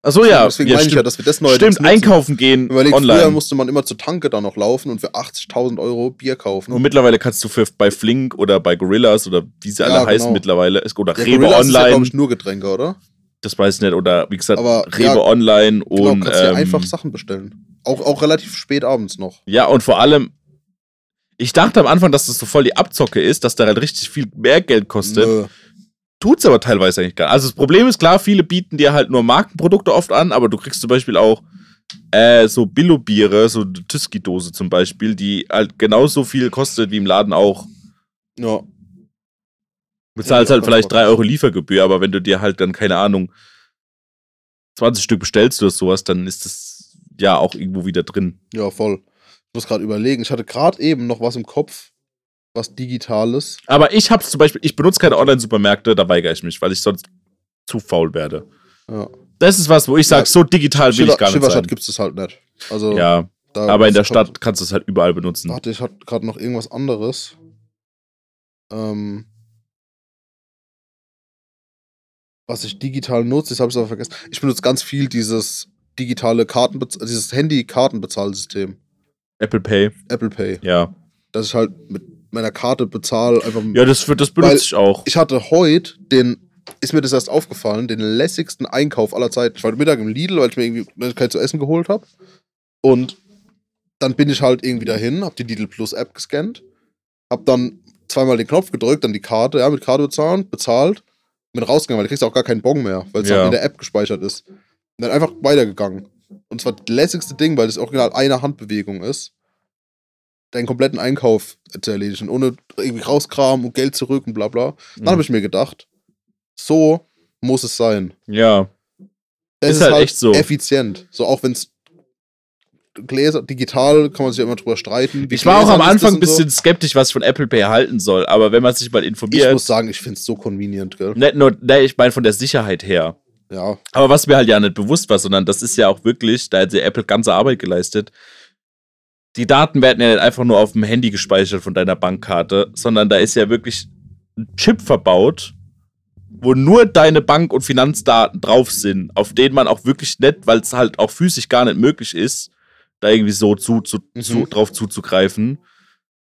Achso, ja. Deswegen ja, meine ich ja, dass wir das neue stimmt einkaufen gehen Überlegt, früher online. musste man immer zur Tanke da noch laufen und für 80.000 Euro Bier kaufen. Und mittlerweile kannst du für, bei Flink oder bei Gorillas oder wie sie Ja, alle heißen genau. mittlerweile, ist- oder ja, Rewe Gorillas ist ja, Online, glaube ich, nur Getränke, oder? das weiß ich nicht, oder wie gesagt, Aber, Rewe ja, Online Genau, und. kannst dir ähm, einfach Sachen bestellen. Auch, auch relativ spät abends noch. Ja, und vor allem, ich dachte am Anfang, dass das so voll die Abzocke ist, dass da halt richtig viel mehr Geld kostet. Nö. Tut's aber teilweise eigentlich gar nicht. Also das Problem ist klar, viele bieten dir halt nur Markenprodukte oft an, aber du kriegst zum Beispiel auch äh, so Billo-Biere, so eine Tüski-Dose zum Beispiel, die halt genauso viel kostet wie im Laden auch. Ja. Du bezahlst Ja, halt vielleicht war 3 Euro Liefergebühr, aber wenn du dir halt dann, keine Ahnung, 20 Stück bestellst oder sowas, dann ist das ja auch irgendwo wieder drin. Ja, voll. Ich muss gerade überlegen. Ich hatte gerade eben noch was im Kopf, was Digitales. Aber ich hab's zum Beispiel, ich benutze keine Online-Supermärkte, da weigere ich mich, weil ich sonst zu faul werde. Ja. Das ist was, wo ich sage, Ja, so digital will ich gar nicht sein. gibt es halt nicht. Also, Ja, aber in der ist halt- Stadt kannst du es halt überall benutzen. Warte, ich hatte gerade noch irgendwas anderes. Ähm, was ich digital nutze, das habe ich aber vergessen. Ich benutze ganz viel dieses digitale Kartenbez dieses Handy-Kartenbezahlsystem. Apple Pay, Apple Pay. ja. Dass ich halt mit meiner Karte bezahle. Einfach Ja, das, das benutze ich auch. ich hatte heute den, ist mir das erst aufgefallen, den lässigsten Einkauf aller Zeiten. Ich war heute Mittag im Lidl, weil ich mir irgendwie Kleinigkeit zu essen geholt habe. Und dann bin ich halt irgendwie dahin, hab die Lidl Plus App gescannt, hab dann zweimal den Knopf gedrückt, dann die Karte, ja, mit Karte bezahlen, bezahlt, bin rausgegangen, weil du kriegst auch gar keinen Bon mehr, weil es Ja. in der App gespeichert ist. Und dann einfach weitergegangen. Und zwar das lässigste Ding, weil das original eine Handbewegung ist. Deinen kompletten Einkauf zu erledigen, ohne irgendwie rauskramen und Geld zurück und bla bla. Dann Mhm. habe ich mir gedacht, so muss es sein. Ja. Das Ist halt echt so. effizient. So auch wenn es Gläser, digital kann man sich ja immer drüber streiten. Ich war auch am ist Anfang ein und so. bisschen skeptisch, was ich von Apple Pay halten soll, aber wenn man sich mal Ich informiert, muss sagen, ich finde es so convenient, gell? nicht nur, ne, ich meine von der Sicherheit her. Ja. Aber was mir halt ja nicht bewusst war, sondern das ist ja auch wirklich, da hat die Apple ganze Arbeit geleistet. Die Daten werden ja nicht einfach nur auf dem Handy gespeichert von deiner Bankkarte, sondern da ist ja wirklich ein Chip verbaut, wo nur deine Bank- und Finanzdaten drauf sind, auf denen man auch wirklich nicht, weil es halt auch physisch gar nicht möglich ist, da irgendwie so zu, zu, Mhm. zu, drauf zuzugreifen,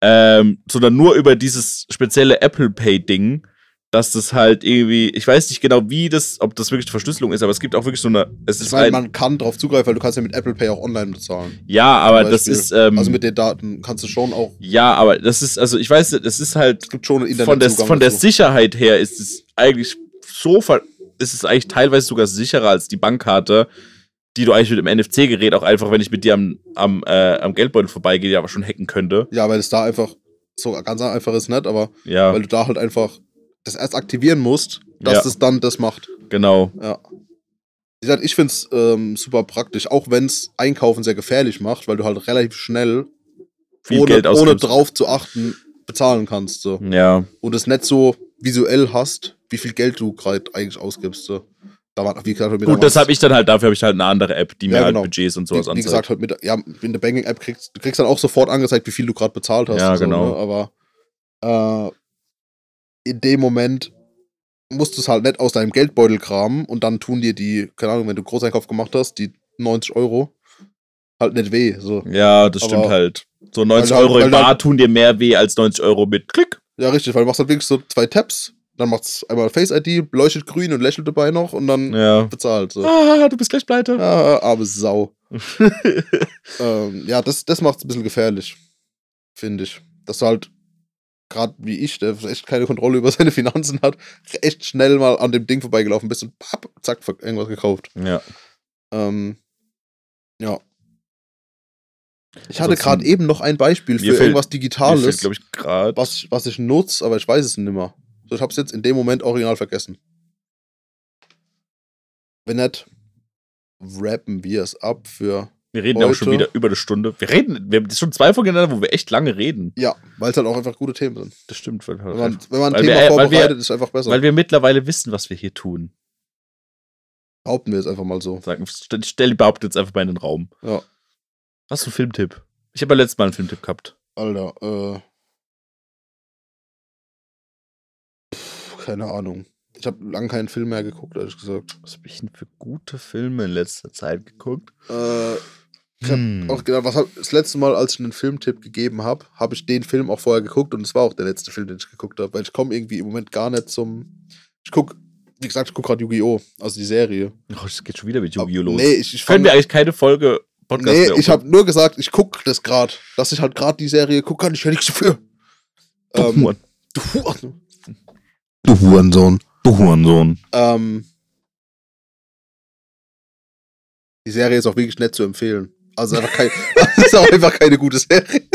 ähm, sondern nur über dieses spezielle Apple Pay-Ding, dass das halt irgendwie, ich weiß nicht genau, wie das, ob das wirklich eine Verschlüsselung ist, aber es gibt auch wirklich so eine, es Ich ist meine, ein, man kann drauf zugreifen, weil du kannst ja mit Apple Pay auch online bezahlen. ja, aber das ist, ähm, also mit den Daten kannst du schon auch. ja, aber das ist, also ich weiß es ist halt Es gibt schon einen von der, von der. Sicherheit her ist es eigentlich so, ver ist es eigentlich teilweise sogar sicherer als die Bankkarte, die du eigentlich mit dem NFC-Gerät auch einfach, wenn ich mit dir am, am, äh, am Geldbeutel vorbeigehe, aber schon hacken könnte. Ja, weil es da einfach so ganz einfach ist, nicht, aber Ja, weil du da halt einfach das erst aktivieren musst, dass Ja. das dann das macht. genau. Ja. Wie gesagt, ich finde es ähm, super praktisch, auch wenn es Einkaufen sehr gefährlich macht, weil du halt relativ schnell, Viel ohne, Geld ohne drauf zu achten, bezahlen kannst. So. Ja, Und es nicht so visuell hast, wie viel Geld du gerade eigentlich ausgibst. So. Da war, wie gesagt, gut, das habe ich dann halt, dafür habe ich halt eine andere App, die mir Ja, halt genau. Budgets und wie, sowas wie anzeigt. gesagt, halt mit, ja, in der Banking-App kriegst du kriegst dann auch sofort angezeigt, wie viel du gerade bezahlt hast. Ja, und so, genau. Ne? Aber äh, in dem Moment musst du es halt nicht aus deinem Geldbeutel kramen und dann tun dir die, keine Ahnung, wenn du Großeinkauf gemacht hast, die 90 Euro halt nicht weh. So. Ja, das stimmt Aber- halt. So 90 Weil du halt- Euro im du halt- Bar tun dir mehr weh als 90 Euro mit Klick. Ja, richtig, weil du machst halt wirklich so zwei Taps, dann macht's einmal Face ID, leuchtet grün und lächelt dabei noch und dann Ja. bezahlt. So. Ah, du bist gleich pleite. Ah, arme Sau. ähm, ja, das, das macht es ein bisschen gefährlich, finde ich. Dass du halt, gerade wie ich, der echt keine Kontrolle über seine Finanzen hat, echt schnell mal an dem Ding vorbeigelaufen bist und papp, zack, irgendwas gekauft. ja. Ähm, ja. Ich hatte gerade eben noch ein Beispiel für fällt- irgendwas Digitales, glaube ich, was, ich- was ich nutze, aber ich weiß es nicht mehr. So, ich habe es jetzt in dem Moment original vergessen. Wenn nicht, rappen wir es ab für Wir reden ja auch schon heute- wieder über eine Stunde. Wir reden, wir haben schon zwei Folgen wo wir echt lange reden. Ja, weil es halt auch einfach gute Themen sind. Das stimmt. Weil, Wenn man, wenn man ein Thema wir- vorbereitet, wir- ist es einfach besser. weil wir mittlerweile wissen, was wir hier tun. Behaupten wir es einfach mal so. Sagen, stell, stell die Behauptung jetzt einfach mal in den Raum. Ja. Hast du einen Filmtipp? Ich habe ja letztes Mal einen Filmtipp gehabt. Alter, äh. Pff, keine Ahnung. Ich habe lange keinen Film mehr geguckt, ehrlich gesagt. Was habe ich denn für gute Filme in letzter Zeit geguckt? Äh, ich hab Hm. auch gedacht, was hab, das letzte Mal, als ich einen Filmtipp gegeben habe, habe ich den Film auch vorher geguckt und es war auch der letzte Film, den ich geguckt habe, weil ich komme irgendwie im Moment gar nicht zum. Ich guck, wie gesagt, ich gucke gerade Yu-Gi-Oh! Also die Serie. Oh, das geht schon wieder mit Yu-Gi-Oh! los. Nee, ich, ich Können fand- wir eigentlich keine Folge Podcast Nee, ich habe nur gesagt, ich gucke das gerade. Dass ich halt gerade die Serie gucke, kann ich ja nichts dafür. Du Ähm, Huren. du Huren. Du Hurensohn. Du Hurensohn. Ähm, die Serie ist auch wirklich nett zu empfehlen. Also einfach kein, das ist auch einfach keine gute Serie.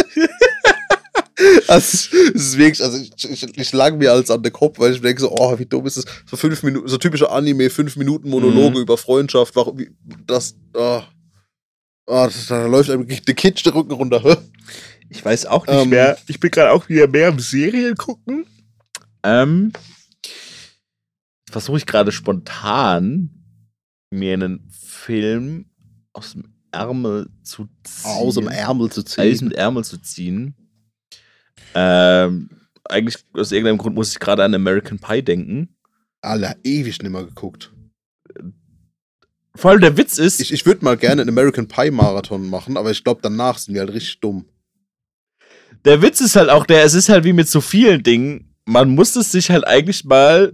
Also, wirklich, also ich, ich, ich lag mir als an den Kopf, weil ich denke so, oh, wie dumm ist es. So fünf Minuten, so typische Anime, fünf Minuten Monologe Mhm. über Freundschaft, warum, wie, das, ah, ah, das, da läuft einem der Kitsch der Rücken runter. Ich weiß auch nicht Ähm, mehr. Ich bin gerade auch wieder mehr am Serien gucken. Ähm, versuche ich gerade spontan mir einen Film aus dem Ärmel zu ziehen. Aus dem Ärmel zu aus ziehen. dem Ärmel zu ziehen. Ähm, eigentlich aus irgendeinem Grund muss ich gerade an American Pie denken. Alter, ewig nimmer geguckt. Vor allem der Witz ist, Ich, ich würde mal gerne einen American Pie Marathon machen, aber ich glaube, danach sind wir halt richtig dumm. der Witz ist halt auch der, es ist halt wie mit so vielen Dingen, man muss es sich halt eigentlich mal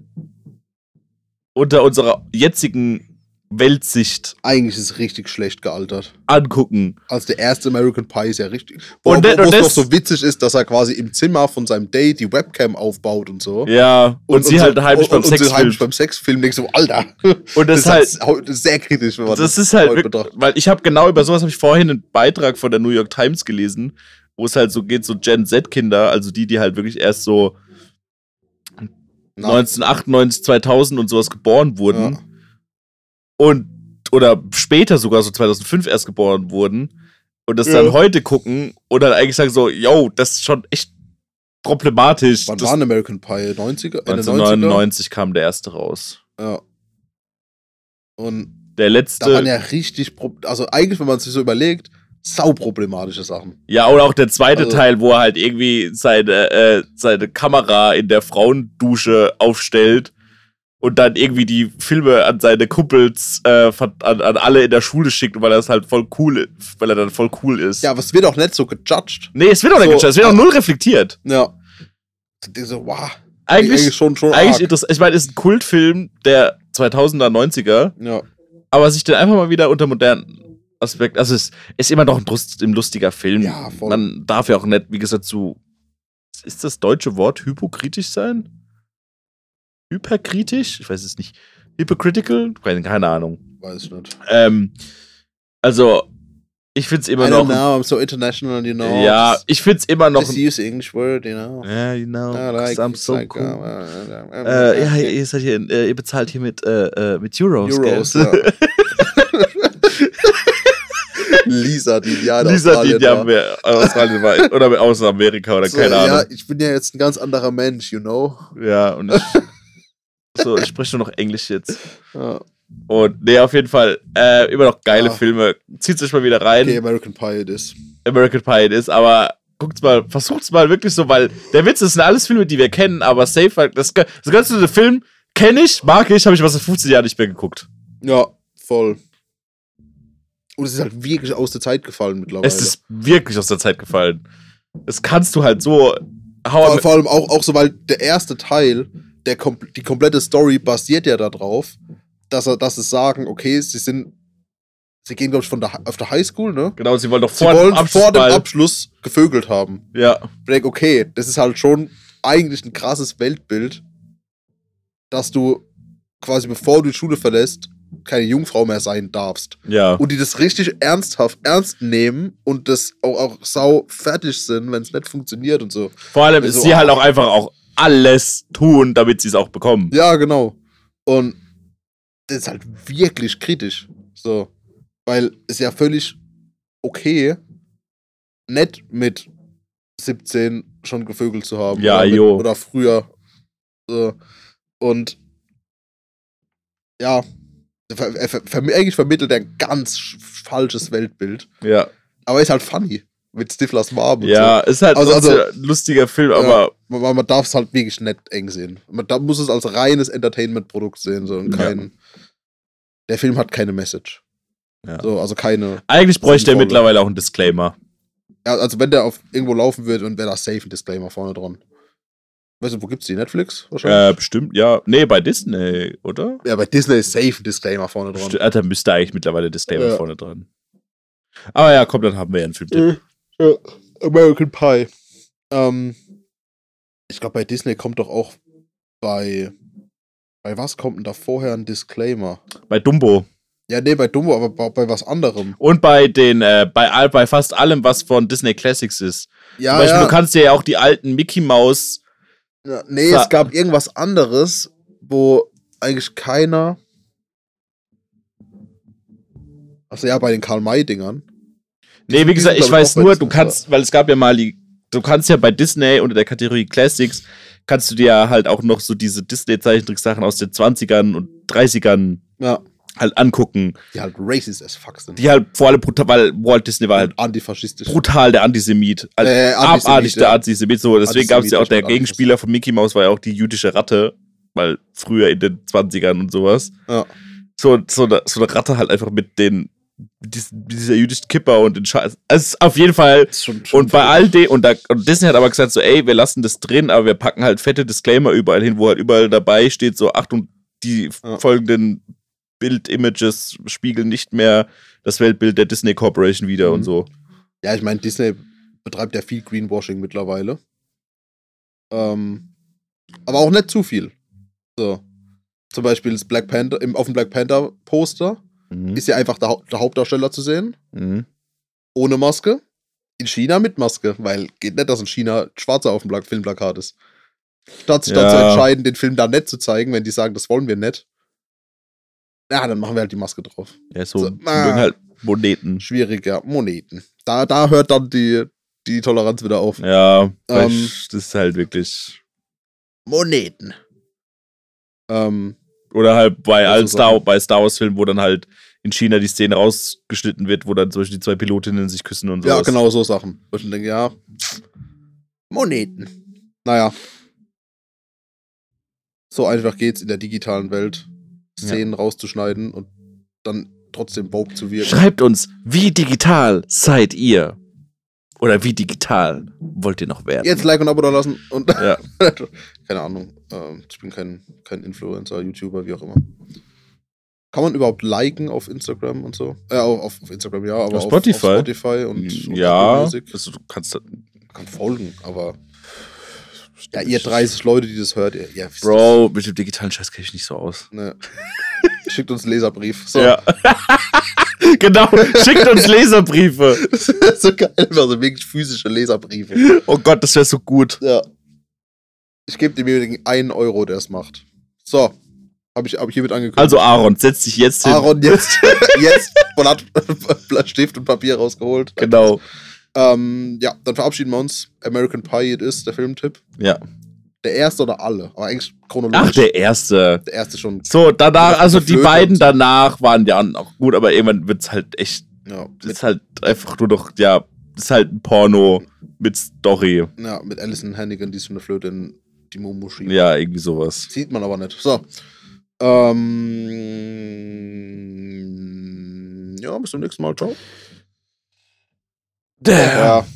unter unserer jetzigen Weltsicht Eigentlich ist es richtig schlecht gealtert. angucken. Also der erste American Pie ist ja richtig. Wo, Und wo, der- wo und noch das- so witzig ist, dass er quasi im Zimmer von seinem Date die Webcam aufbaut und so. Ja, und, sie so- halt heimlich und, beim und Sex sie heimlich beim Sexfilm denkst du, Alter. Und das, ist halt, halt sehr kritisch, wenn man das ist halt heute betrachtet. weil ich habe genau über sowas habe ich vorhin einen Beitrag von der New York Times gelesen, wo es halt so geht, so Gen Z-Kinder, also die, die halt wirklich erst so Na, 1998, 2000 und sowas geboren wurden Ja. Und oder später sogar so 2005 erst geboren wurden und das Ja. dann heute gucken und dann eigentlich sagen so, yo, das ist schon echt problematisch. Wann das, war ein American Pie? 90er? Ende 90er? 1999 kam der erste raus. Ja. Und Der da letzte, waren ja. ja richtig, also eigentlich, wenn man sich so überlegt, sauproblematische Sachen. oder auch der zweite Also- Teil, wo er halt irgendwie seine, äh, seine Kamera in der Frauendusche aufstellt und dann irgendwie die Filme an seine Kumpels, äh, an, an alle in der Schule schickt, weil er das halt voll cool, weil er dann voll cool ist. Ja, aber es wird auch nicht so gejudged. Nee, es wird auch nicht So, gejudged, es wird auch äh, null reflektiert. Ja. So, wow. Eigentlich, schon, schon eigentlich interessant. Ich meine, es ist ein Kultfilm der 2000er, 90er, Ja. aber sich den einfach mal wieder unter modernen Aspekt, also es ist immer noch ein, Brust, ein lustiger Film. Ja, voll. Man darf ja auch nicht, wie gesagt, zu, ist das deutsche Wort hypokritisch sein? Hyperkritisch? Ich weiß es nicht. Hypocritical? Keine Ahnung. Weiß ich nicht. Ähm, also, ich finde es immer I noch. don't know, I'm so international, you know. Ja, ich finde es immer noch. just use English word, you know. Ja, you know, I like, I'm so like, cool. uh, uh, uh, Äh, ja, ihr, seid hier, äh, ihr bezahlt hier mit, äh, äh, mit Euros. Euros? Lisa, die ja Lisa, die Australien ja war. mehr Australien war. Oder aus Amerika oder So, keine ja, Ahnung. ich bin ja jetzt ein ganz anderer Mensch, you know. Ja, und ich, so, ich spreche nur noch Englisch jetzt. Ja. Und nee, auf jeden Fall, äh, immer noch geile Ah. Filme. Zieht euch mal wieder rein. Okay, American Pie it is. American Pie it ist, aber guckt's mal, versucht's mal wirklich so, weil der Witz ist, sind alles Filme, die wir kennen, aber safe, halt, das, das ganze Film kenne ich, mag ich, habe ich was in 15 Jahren nicht mehr geguckt. Ja, voll. Und es ist halt wirklich aus der Zeit gefallen mittlerweile. Es ist wirklich aus der Zeit gefallen. Das kannst du halt so. Vor, vor allem auch, auch so, weil der erste Teil, der die komplette Story basiert ja darauf, dass er, dass es sagen, okay, sie sind, sie gehen, glaube ich, von der, auf der Highschool, ne? genau, sie wollen doch Sie vor wollen dem vor dem Abschluss gevögelt haben. Ja, Ich denk, okay, das ist halt schon eigentlich ein krasses Weltbild, dass du quasi bevor du die Schule verlässt, keine Jungfrau mehr sein darfst. ja. Und die das richtig ernsthaft ernst nehmen und das auch, auch sau fertig sind, wenn es nicht funktioniert und so. Vor allem so, ist sie halt auch einfach auch alles tun, damit sie es auch bekommen. Ja, genau. Und das ist halt wirklich kritisch. So. Weil es ja völlig okay, nett mit 17 schon gevögelt zu haben. Ja, oder, mit, jo. oder früher. So. Und ja, er ver er ver ver eigentlich vermittelt er ein ganz sch- falsches Weltbild. Ja, Aber ist halt funny. Mit Stiflers und ja, ist halt Also- also- ein lustiger Film, aber so. Man, man darf es halt wirklich nicht eng sehen. Man da muss es als reines Entertainment-Produkt sehen. So, und Ja. kein, Der Film hat keine Message. Ja. So, also keine. eigentlich bräuchte er mittlerweile auch einen Disclaimer. Ja, also wenn der auf irgendwo laufen würde, dann wäre da safe ein Disclaimer vorne dran. Weißt du, wo gibt's die? Netflix Äh, wahrscheinlich? bestimmt, ja. Nee, bei Disney, oder? ja, bei Disney ist safe ein Disclaimer vorne dran. St- ah, Da müsste eigentlich mittlerweile Disclaimer Ja. vorne dran. Aber ja, komm, dann haben wir ja einen Filmtipp. Ja, American Pie. Ähm, ich glaube, bei Disney kommt doch auch bei. Bei was kommt denn da vorher ein Disclaimer? Bei Dumbo. Ja, nee, bei Dumbo, aber bei, bei was anderem. Und bei den, äh, bei, all, bei fast allem, was von Disney Classics ist. Ja, Zum Beispiel, ja. du kannst dir ja auch die alten Mickey Mouse. ja nee, es gab irgendwas anderes, wo eigentlich keiner. Achso, ja, bei den Karl-May-Dingern. Nee, wie gesagt, ich weiß nur, du kannst, weil es gab ja mal die, du kannst ja bei Disney unter der Kategorie Classics, kannst du dir halt auch noch so diese Disney-Zeichentricksachen aus den 20ern und 30ern Ja, halt angucken. die halt racist as fuck sind. Die halt vor allem brutal, weil Walt Disney war halt Antifaschistisch. brutal der Antisemit. Also Äh, Antisemit, abartig der. Antisemit. So, deswegen gab es ja auch der Gegenspieler von Mickey Mouse war ja auch die jüdische Ratte, weil früher in den 20ern und sowas. Ja. So, so, eine, so eine Ratte halt einfach mit den dies- dieser jüdischen Kipper und den Scheiß. Es ist auf jeden Fall. Schon, schon Und bei all dem, und, da, und Disney hat aber gesagt, so, ey, wir lassen das drin, aber wir packen halt fette Disclaimer überall hin, wo halt überall dabei steht, so, Achtung, die Ja. folgenden Bild-Images spiegeln nicht mehr das Weltbild der Disney Corporation wieder Mhm. und so. Ja, ich meine, Disney betreibt ja viel Greenwashing mittlerweile. Ähm, aber auch nicht zu viel. So. Zum Beispiel das Black Panther, im, auf dem Black Panther Poster Mhm. ist ja einfach der, der Hauptdarsteller zu sehen, Mhm. ohne Maske. In China mit Maske, weil geht nicht, dass in China Schwarzer auf dem Pla- Filmplakat ist. Statt sich dann Ja. zu entscheiden, den Film da nicht zu zeigen, wenn die sagen, das wollen wir nicht. Ja, dann machen wir halt die Maske drauf. Ja, so, So, mögen halt Moneten. Schwierig, ja. Moneten. Da, da hört dann die, die Toleranz wieder auf. Ja, Ähm. das ist halt wirklich. Moneten. Ähm, Oder halt bei Ja, allen Star, bei Star Wars-Filmen, wo dann halt in China die Szene rausgeschnitten wird, wo dann zum Beispiel die zwei Pilotinnen sich küssen und so. ja, genau so Sachen. Wo ich denke, ja. Moneten. Naja. So einfach geht's in der digitalen Welt, Szenen rauszuschneiden und dann trotzdem woke zu wirken. Schreibt uns, wie digital seid ihr? Oder wie digital wollt ihr noch werden? Jetzt Like und Abo da lassen und Ja. keine Ahnung. Ähm, ich bin kein, kein Influencer, YouTuber, wie auch immer. Kann man überhaupt liken auf Instagram und so? Äh, auf, auf Instagram ja, aber Auf Spotify? Auf Spotify und, und ja, also du kannst kann folgen, aber ja, ihr 30 Leute, die das hört, ihr, wisst Bro, mit dem digitalen Scheiß kenne ich nicht so aus. das. Ne. Schickt uns einen Leserbrief. So. Ja. genau, schickt uns Leserbriefe. Das wäre so geil, also wirklich physische Leserbriefe. Oh Gott, das wäre so gut. Ja. Ich gebe demjenigen einen Euro, der es macht. So. Habe ich, hab ich hiermit angekündigt. Also Aaron, setz dich jetzt hin. Aaron jetzt, jetzt Blatt, Blatt, Stift und Papier rausgeholt. Genau. Ähm, ja, dann verabschieden wir uns. American Pie It Is, der Filmtipp. Ja. Der erste oder alle? Aber eigentlich chronologisch. Ach, der erste. der erste schon. So, danach, also die beiden und danach waren ja auch gut, aber irgendwann wird's halt echt, Ja, ist halt einfach nur noch, ja, ist halt ein Porno mit Story. ja, mit Alison Hannigan, die ist von der Flöte in die schiebt. Ja, irgendwie sowas. Sieht man aber nicht. So. Ähm, ja, bis zum nächsten Mal. Ciao. Damn. Ja.